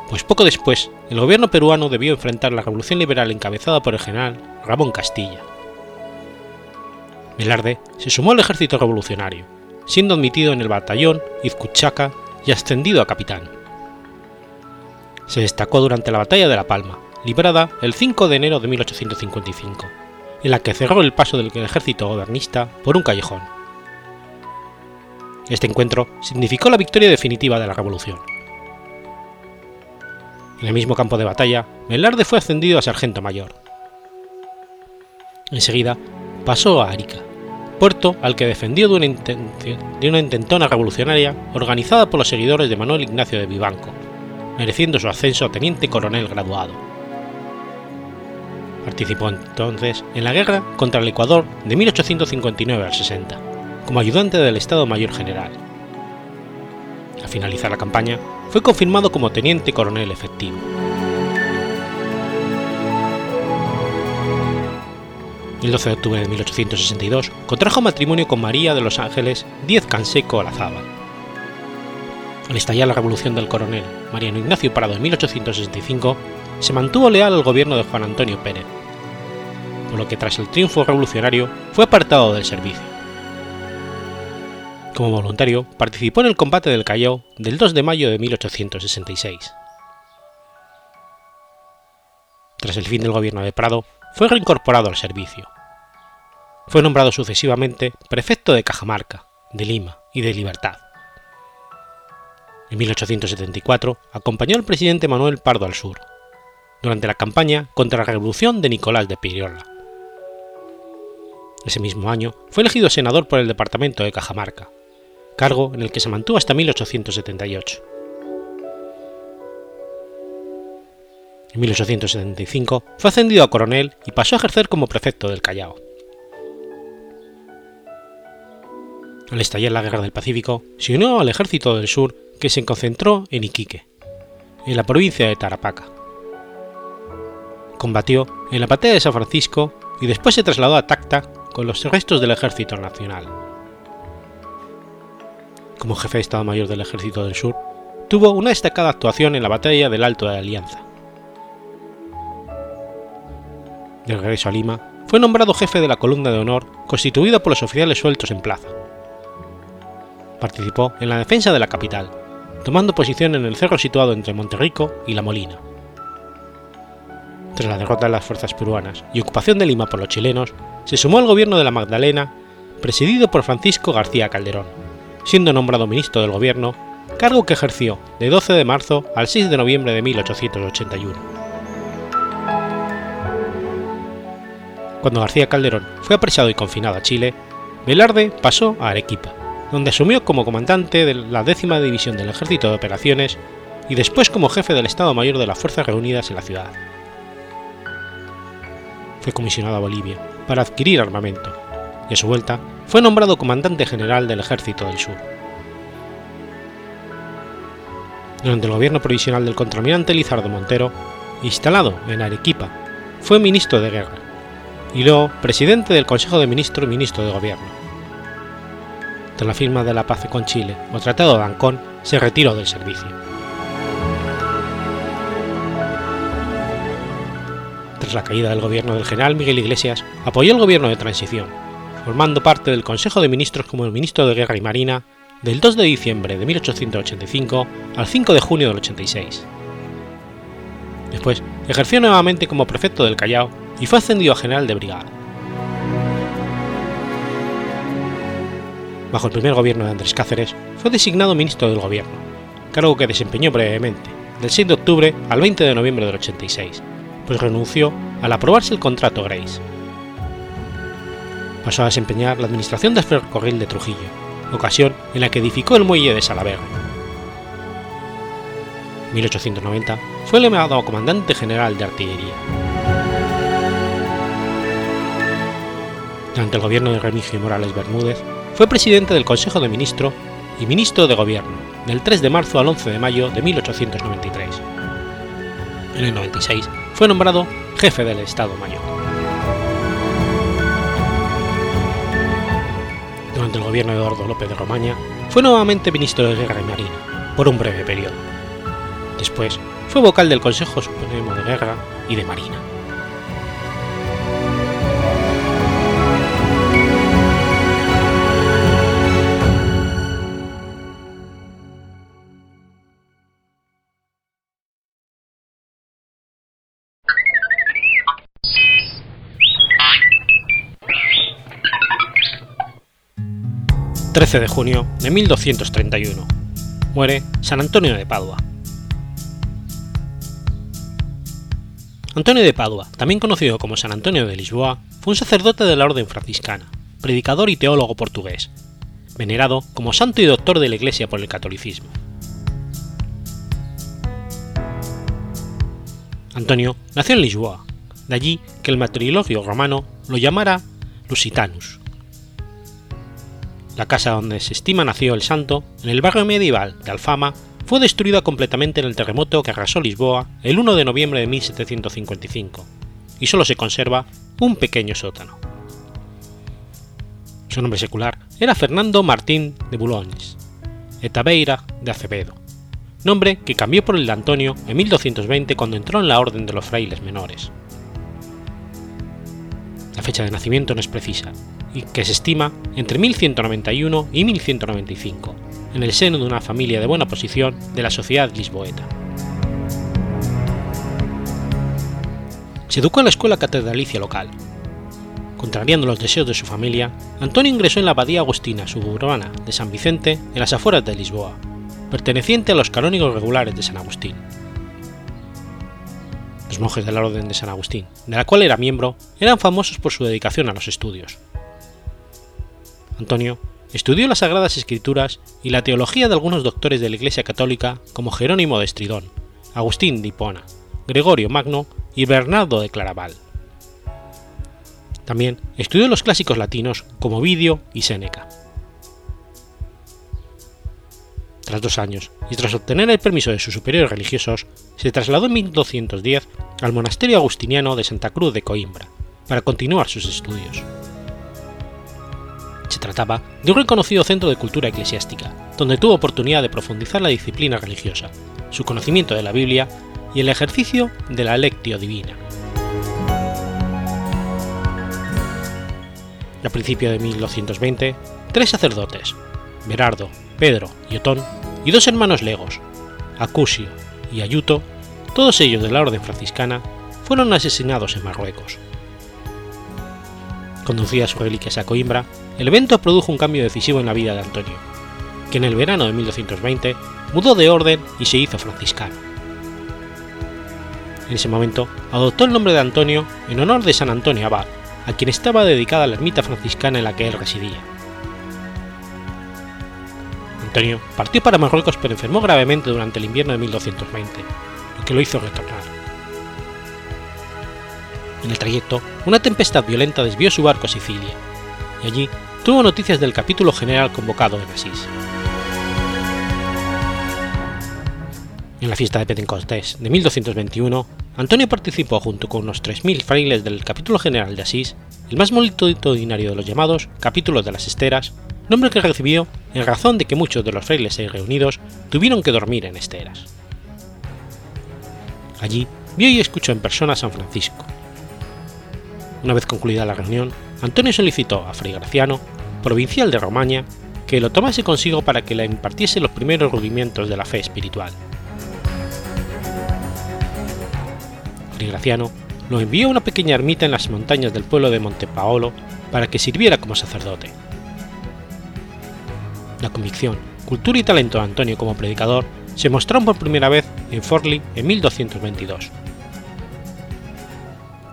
pues poco después el gobierno peruano debió enfrentar la revolución liberal encabezada por el general Ramón Castilla. Velarde se sumó al ejército revolucionario, siendo admitido en el batallón Izcuchaca y ascendido a capitán. Se destacó durante la batalla de La Palma, librada el 5 de enero de 1855, en la que cerró el paso del ejército gobernista por un callejón Este encuentro significó la victoria definitiva de la revolución. En el mismo campo de batalla, Velarde fue ascendido a sargento mayor. Enseguida pasó a Arica, puerto al que defendió de una, de una intentona revolucionaria organizada por los seguidores de Manuel Ignacio de Vivanco, mereciendo su ascenso a teniente coronel graduado. Participó entonces en la guerra contra el Ecuador de 1859 al 60, como ayudante del Estado Mayor General. Al finalizar la campaña, fue confirmado como teniente coronel efectivo. El 12 de octubre de 1862 contrajo matrimonio con María de los Ángeles Díez Canseco Olazábal. Al estallar la revolución del coronel Mariano Ignacio Parado en 1865, se mantuvo leal al gobierno de Juan Antonio Pérez, por lo que tras el triunfo revolucionario fue apartado del servicio. Como voluntario, participó en el combate del Callao del 2 de mayo de 1866. Tras el fin del gobierno de Prado, fue reincorporado al servicio. Fue nombrado sucesivamente prefecto de Cajamarca, de Lima y de Libertad. En 1874 acompañó al presidente Manuel Pardo al sur, durante la campaña contra la revolución de Nicolás de Piriola. Ese mismo año fue elegido senador por el departamento de Cajamarca, cargo en el que se mantuvo hasta 1878. En 1875 fue ascendido a coronel y pasó a ejercer como prefecto del Callao. Al estallar la Guerra del Pacífico, se unió al Ejército del Sur que se concentró en Iquique, en la provincia de Tarapaca. Combatió en la batalla de San Francisco y después se trasladó a Tacta con los restos del Ejército Nacional. Como jefe de Estado Mayor del Ejército del Sur, tuvo una destacada actuación en la batalla del Alto de Alianza. De regreso a Lima, fue nombrado jefe de la columna de honor constituida por los oficiales sueltos en plaza. Participó en la defensa de la capital, tomando posición en el cerro situado entre Monterrico y La Molina. Tras la derrota de las fuerzas peruanas y ocupación de Lima por los chilenos, se sumó al gobierno de la Magdalena, presidido por Francisco García Calderón, siendo nombrado ministro del gobierno, cargo que ejerció de 12 de marzo al 6 de noviembre de 1881. Cuando García Calderón fue apresado y confinado a Chile, Velarde pasó a Arequipa, donde asumió como comandante de la décima división del Ejército de Operaciones y después como jefe del Estado Mayor de las Fuerzas Reunidas en la ciudad. Fue comisionado a Bolivia para adquirir armamento y a su vuelta fue nombrado comandante general del Ejército del Sur. Durante el gobierno provisional del contraalmirante Lizardo Montero, instalado en Arequipa, fue ministro de Guerra y luego presidente del Consejo de Ministros y ministro de Gobierno tras la firma de la paz con Chile o Tratado de Ancón, se retiró del servicio. Tras la caída del gobierno del general Miguel Iglesias, apoyó el gobierno de transición, formando parte del Consejo de Ministros como el ministro de Guerra y Marina del 2 de diciembre de 1885 al 5 de junio del 86. Después ejerció nuevamente como prefecto del Callao y fue ascendido a general de brigada. bajo el primer gobierno de Andrés Cáceres, fue designado ministro del gobierno, cargo que desempeñó brevemente, del 6 de octubre al 20 de noviembre del 86, pues renunció al aprobarse el contrato Grace. Pasó a desempeñar la administración del ferrocarril de Trujillo, ocasión en la que edificó el muelle de Salaverry. En 1890 fue elevado a comandante general de artillería. Durante el gobierno de Remigio Morales Bermúdez fue presidente del Consejo de Ministros y ministro de Gobierno del 3 de marzo al 11 de mayo de 1893. En el 96 fue nombrado jefe del Estado Mayor. Durante el gobierno de Eduardo López de Romaña fue nuevamente ministro de Guerra y Marina, por un breve periodo. Después fue vocal del Consejo Supremo de Guerra y de Marina. 13 de junio de 1231. Muere San Antonio de Padua. Antonio de Padua, también conocido como San Antonio de Lisboa, fue un sacerdote de la orden franciscana, predicador y teólogo portugués, venerado como santo y doctor de la Iglesia por el catolicismo. Antonio nació en Lisboa, de allí que el matrilogio romano lo llamara Lusitanus, la casa donde se estima nació el santo, en el barrio medieval de Alfama, fue destruida completamente en el terremoto que arrasó Lisboa el 1 de noviembre de 1755, y solo se conserva un pequeño sótano. Su nombre secular era Fernando Martín de Boulogne, Etabeira de Acevedo, nombre que cambió por el de Antonio en 1220 cuando entró en la Orden de los Frailes Menores. La fecha de nacimiento no es precisa, que se estima entre 1191 y 1195, en el seno de una familia de buena posición de la sociedad lisboeta. Se educó en la escuela catedralicia local. Contrariando los deseos de su familia, Antonio ingresó en la abadía agustina suburbana de San Vicente en las afueras de Lisboa, perteneciente a los canónigos regulares de San Agustín. Los monjes de la Orden de San Agustín, de la cual era miembro, eran famosos por su dedicación a los estudios, Antonio estudió las Sagradas Escrituras y la teología de algunos doctores de la Iglesia Católica como Jerónimo de Estridón, Agustín de Hipona, Gregorio Magno y Bernardo de Claraval. También estudió los clásicos latinos como Vidio y Séneca. Tras dos años, y tras obtener el permiso de sus superiores religiosos, se trasladó en 1210 al monasterio agustiniano de Santa Cruz de Coimbra, para continuar sus estudios. Se trataba de un reconocido centro de cultura eclesiástica, donde tuvo oportunidad de profundizar la disciplina religiosa, su conocimiento de la Biblia y el ejercicio de la lectio divina. A principios de 1220, tres sacerdotes, Berardo, Pedro y Otón, y dos hermanos legos, Acusio y Ayuto, todos ellos de la orden franciscana, fueron asesinados en Marruecos. Conducía sus reliquias a Coimbra, el evento produjo un cambio decisivo en la vida de Antonio, que en el verano de 1220 mudó de orden y se hizo franciscano. En ese momento adoptó el nombre de Antonio en honor de San Antonio Abad, a quien estaba dedicada la ermita franciscana en la que él residía. Antonio partió para Marruecos pero enfermó gravemente durante el invierno de 1220, lo que lo hizo retornar. En el trayecto, una tempestad violenta desvió su barco a Sicilia, allí tuvo noticias del capítulo general convocado en Asís. En la fiesta de Pentecostés de 1221, Antonio participó junto con unos 3.000 frailes del capítulo general de Asís, el más multitudinario de los llamados capítulos de las esteras, nombre que recibió en razón de que muchos de los frailes ahí reunidos tuvieron que dormir en esteras. Allí vio y escuchó en persona a San Francisco. Una vez concluida la reunión, Antonio solicitó a Fray Graciano, provincial de Romaña, que lo tomase consigo para que le impartiese los primeros rudimientos de la fe espiritual. Fray Graciano lo envió a una pequeña ermita en las montañas del pueblo de Montepaolo para que sirviera como sacerdote. La convicción, cultura y talento de Antonio como predicador se mostraron por primera vez en Forli en 1222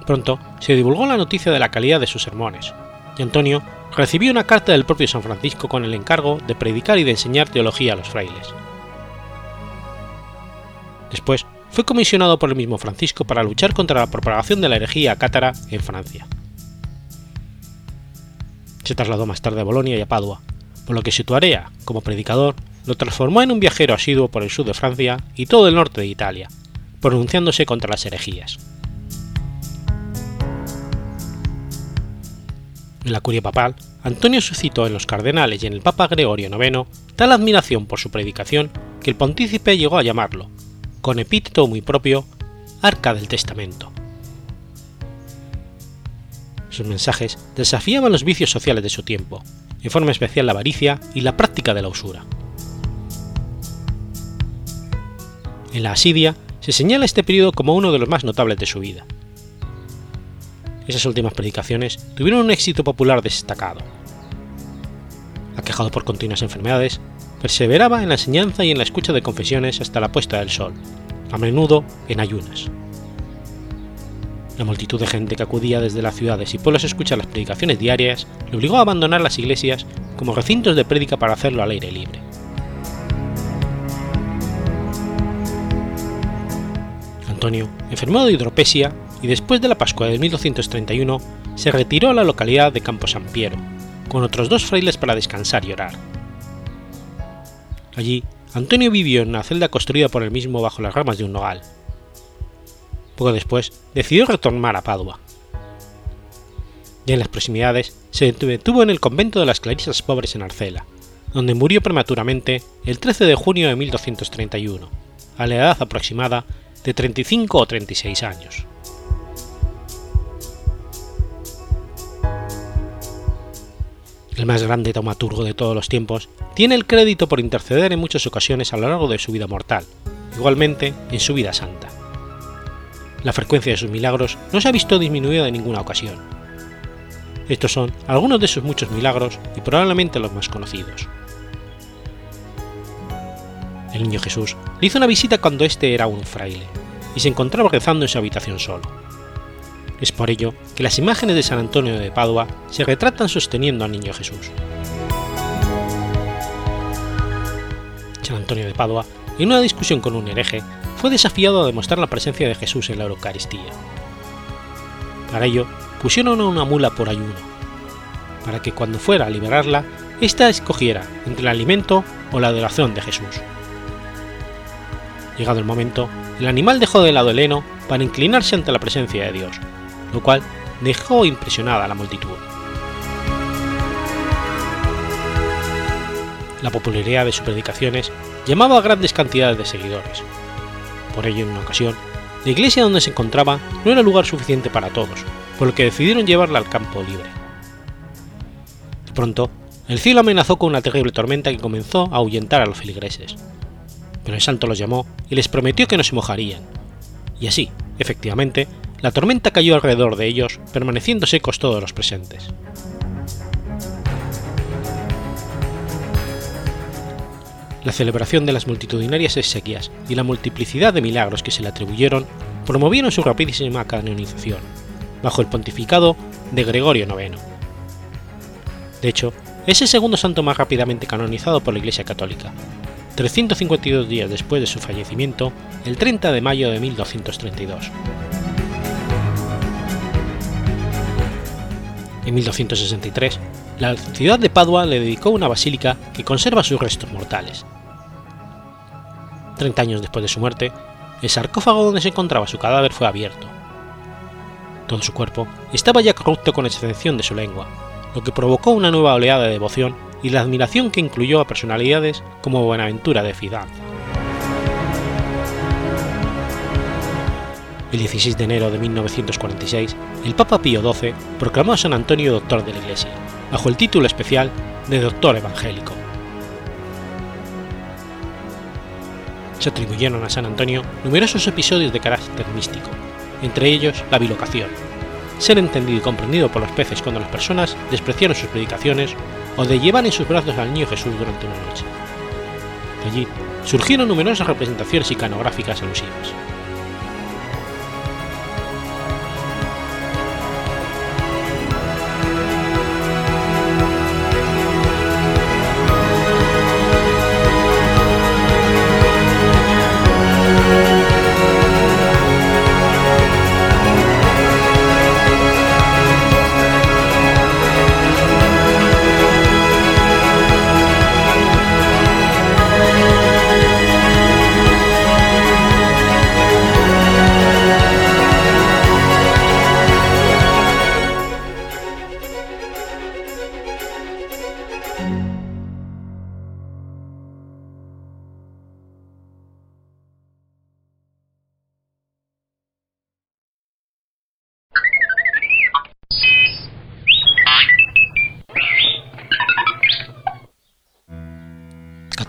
Pronto se divulgó la noticia de la calidad de sus sermones, y Antonio recibió una carta del propio San Francisco con el encargo de predicar y de enseñar teología a los frailes. Después fue comisionado por el mismo Francisco para luchar contra la propagación de la herejía cátara en Francia. Se trasladó más tarde a Bolonia y a Padua, por lo que su tarea como predicador lo transformó en un viajero asiduo por el sur de Francia y todo el norte de Italia, pronunciándose contra las herejías. En la curia papal, Antonio suscitó en los cardenales y en el Papa Gregorio IX tal admiración por su predicación que el pontícipe llegó a llamarlo, con epíteto muy propio, Arca del Testamento. Sus mensajes desafiaban los vicios sociales de su tiempo, en forma especial la avaricia y la práctica de la usura. En la Asidia se señala este periodo como uno de los más notables de su vida. Esas últimas predicaciones tuvieron un éxito popular destacado. aquejado por continuas enfermedades, perseveraba en la enseñanza y en la escucha de confesiones hasta la puesta del sol, a menudo en ayunas. La multitud de gente que acudía desde las ciudades y pueblos a escuchar las predicaciones diarias le obligó a abandonar las iglesias como recintos de prédica para hacerlo al aire libre. Antonio, enfermado de hidropesia y después de la Pascua de 1231, se retiró a la localidad de Campo San Piero, con otros dos frailes para descansar y orar. Allí, Antonio vivió en una celda construida por él mismo bajo las ramas de un nogal. Poco después, decidió retornar a Padua. Ya en las proximidades, se detuvo en el convento de las Clarisas Pobres en Arcela, donde murió prematuramente el 13 de junio de 1231, a la edad aproximada de 35 o 36 años. El más grande taumaturgo de todos los tiempos, tiene el crédito por interceder en muchas ocasiones a lo largo de su vida mortal, igualmente en su vida santa. La frecuencia de sus milagros no se ha visto disminuida en ninguna ocasión. Estos son algunos de sus muchos milagros y probablemente los más conocidos. El niño Jesús le hizo una visita cuando éste era un fraile y se encontraba rezando en su habitación solo es por ello que las imágenes de San Antonio de Padua se retratan sosteniendo al Niño Jesús. San Antonio de Padua, en una discusión con un hereje, fue desafiado a demostrar la presencia de Jesús en la Eucaristía. Para ello, pusieron a una mula por ayuno, para que cuando fuera a liberarla, ésta escogiera entre el alimento o la adoración de Jesús. Llegado el momento, el animal dejó de lado el heno para inclinarse ante la presencia de Dios, lo cual dejó impresionada a la multitud. La popularidad de sus predicaciones llamaba a grandes cantidades de seguidores. Por ello, en una ocasión, la iglesia donde se encontraba no era lugar suficiente para todos, por lo que decidieron llevarla al campo libre. De pronto, el cielo amenazó con una terrible tormenta que comenzó a ahuyentar a los feligreses. Pero el santo los llamó y les prometió que no se mojarían. Y así, efectivamente, la tormenta cayó alrededor de ellos, permaneciendo secos todos los presentes. La celebración de las multitudinarias exequias y la multiplicidad de milagros que se le atribuyeron promovieron su rapidísima canonización, bajo el pontificado de Gregorio IX. De hecho, es el segundo santo más rápidamente canonizado por la Iglesia Católica, 352 días después de su fallecimiento, el 30 de mayo de 1232. En 1263, la ciudad de Padua le dedicó una basílica que conserva sus restos mortales. Treinta años después de su muerte, el sarcófago donde se encontraba su cadáver fue abierto. Todo su cuerpo estaba ya corrupto con excepción de su lengua, lo que provocó una nueva oleada de devoción y la admiración que incluyó a personalidades como Buenaventura de Fidanza. El 16 de enero de 1946, el Papa Pío XII proclamó a San Antonio doctor de la Iglesia, bajo el título especial de Doctor Evangélico. Se atribuyeron a San Antonio numerosos episodios de carácter místico, entre ellos la bilocación, ser entendido y comprendido por los peces cuando las personas despreciaron sus predicaciones o de llevar en sus brazos al niño Jesús durante una noche. De allí surgieron numerosas representaciones iconográficas alusivas.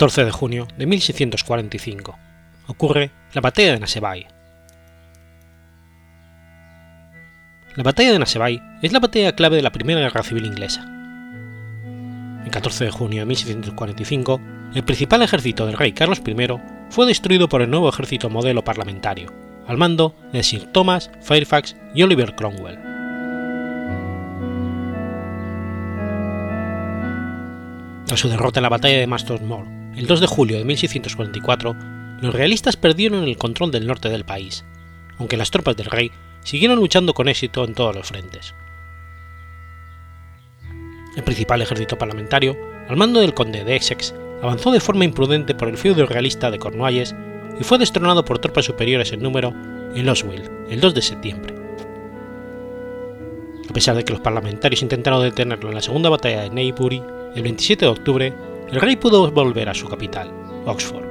14 de junio de 1645. Ocurre la batalla de Nasebay. La batalla de Nasebay es la batalla clave de la Primera Guerra Civil Inglesa. El 14 de junio de 1645, el principal ejército del rey Carlos I fue destruido por el nuevo ejército modelo parlamentario, al mando de Sir Thomas Fairfax y Oliver Cromwell. Tras su derrota en la batalla de Marston Moor, el 2 de julio de 1644, los realistas perdieron el control del norte del país, aunque las tropas del rey siguieron luchando con éxito en todos los frentes. El principal ejército parlamentario, al mando del conde de Essex, avanzó de forma imprudente por el feudo realista de Cornualles y fue destronado por tropas superiores en número en Loswell el 2 de septiembre. A pesar de que los parlamentarios intentaron detenerlo en la segunda batalla de Neybury el 27 de octubre, el rey pudo volver a su capital, Oxford.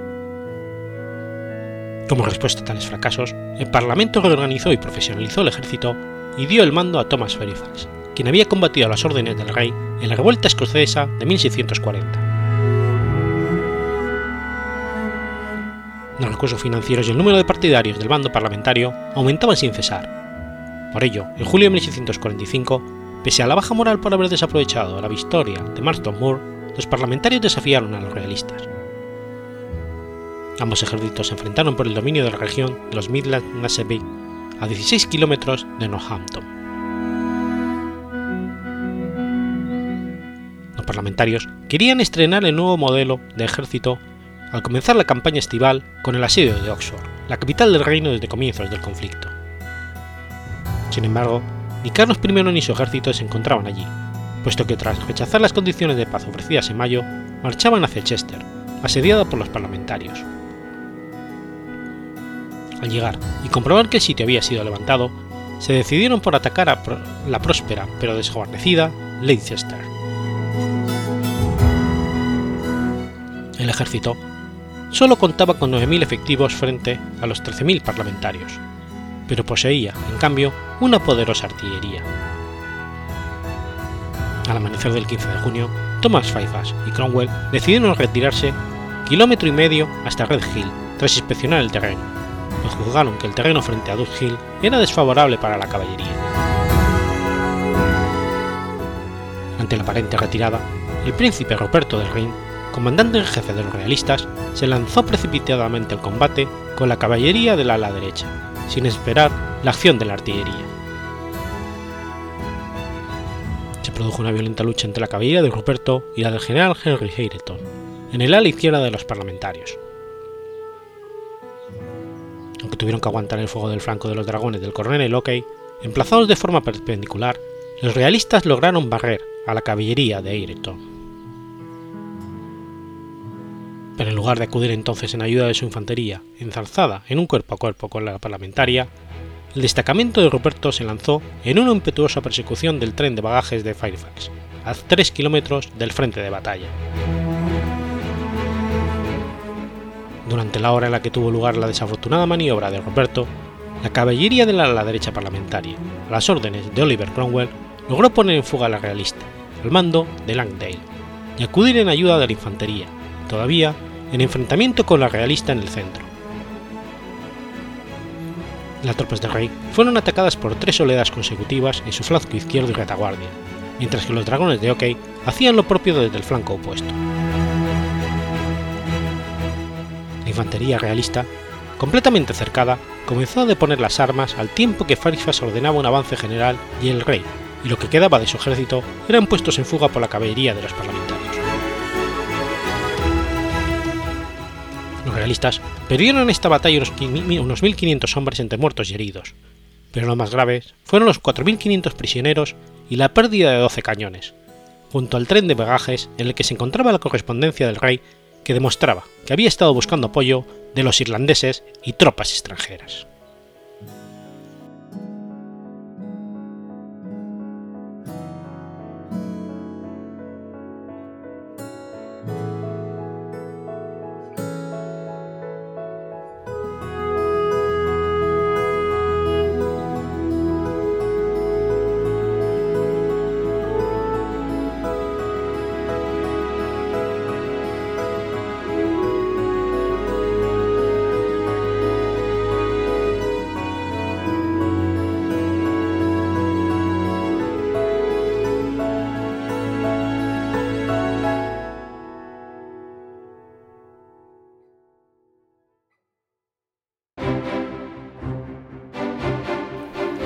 Como respuesta a tales fracasos, el Parlamento reorganizó y profesionalizó el ejército y dio el mando a Thomas Fairfax, quien había combatido a las órdenes del rey en la revuelta escocesa de 1640. Los recursos financieros y el número de partidarios del bando parlamentario aumentaban sin cesar. Por ello, en julio de 1645, pese a la baja moral por haber desaprovechado la victoria de Marston Moor, los parlamentarios desafiaron a los realistas. Ambos ejércitos se enfrentaron por el dominio de la región de los Midlands Naseby, a 16 kilómetros de Northampton. Los parlamentarios querían estrenar el nuevo modelo de ejército al comenzar la campaña estival con el asedio de Oxford, la capital del reino desde comienzos del conflicto. Sin embargo, ni Carlos I ni su ejército se encontraban allí, puesto que tras rechazar las condiciones de paz ofrecidas en mayo, marchaban hacia Chester, asediada por los parlamentarios. Al llegar y comprobar que el sitio había sido levantado, se decidieron por atacar a la próspera pero desguarnecida Leicester. El ejército solo contaba con 9.000 efectivos frente a los 13.000 parlamentarios, pero poseía, en cambio, una poderosa artillería. Al amanecer del 15 de junio, Thomas Fairfax y Cromwell decidieron retirarse kilómetro y medio hasta Red Hill tras inspeccionar el terreno, pues juzgaron que el terreno frente a Dutch Hill era desfavorable para la caballería. Ante la aparente retirada, el príncipe Ruperto del Rin comandante en jefe de los realistas, se lanzó precipitadamente al combate con la caballería del ala derecha, sin esperar la acción de la artillería. Produjo una violenta lucha entre la caballería de Ruperto y la del general Henry Hayreton, en el ala izquierda de los parlamentarios. Aunque tuvieron que aguantar el fuego del flanco de los dragones del coronel Lockey, emplazados de forma perpendicular, los realistas lograron barrer a la caballería de Hayreton pero en lugar de acudir entonces en ayuda de su infantería, enzarzada en un cuerpo a cuerpo con la parlamentaria, el destacamento de Ruperto se lanzó en una impetuosa persecución del tren de bagajes de Fairfax, a 3 kilómetros del frente de batalla. Durante la hora en la que tuvo lugar la desafortunada maniobra de Ruperto, la caballería de la derecha parlamentaria, a las órdenes de Oliver Cromwell, logró poner en fuga a la realista, al mando de Langdale, y acudir en ayuda de la infantería, todavía en enfrentamiento con la realista en el centro. Las tropas del rey fueron atacadas por tres oleadas consecutivas en su flanco izquierdo y retaguardia, mientras que los dragones de Okey hacían lo propio desde el flanco opuesto. La infantería realista, completamente cercada, comenzó a deponer las armas al tiempo que Fairfax ordenaba un avance general y el rey y lo que quedaba de su ejército eran puestos en fuga por la caballería de los parlamentarios. realistas perdieron en esta batalla unos 1.500 hombres entre muertos y heridos, pero lo más grave fueron los 4.500 prisioneros y la pérdida de 12 cañones, junto al tren de bagajes en el que se encontraba la correspondencia del rey que demostraba que había estado buscando apoyo de los irlandeses y tropas extranjeras.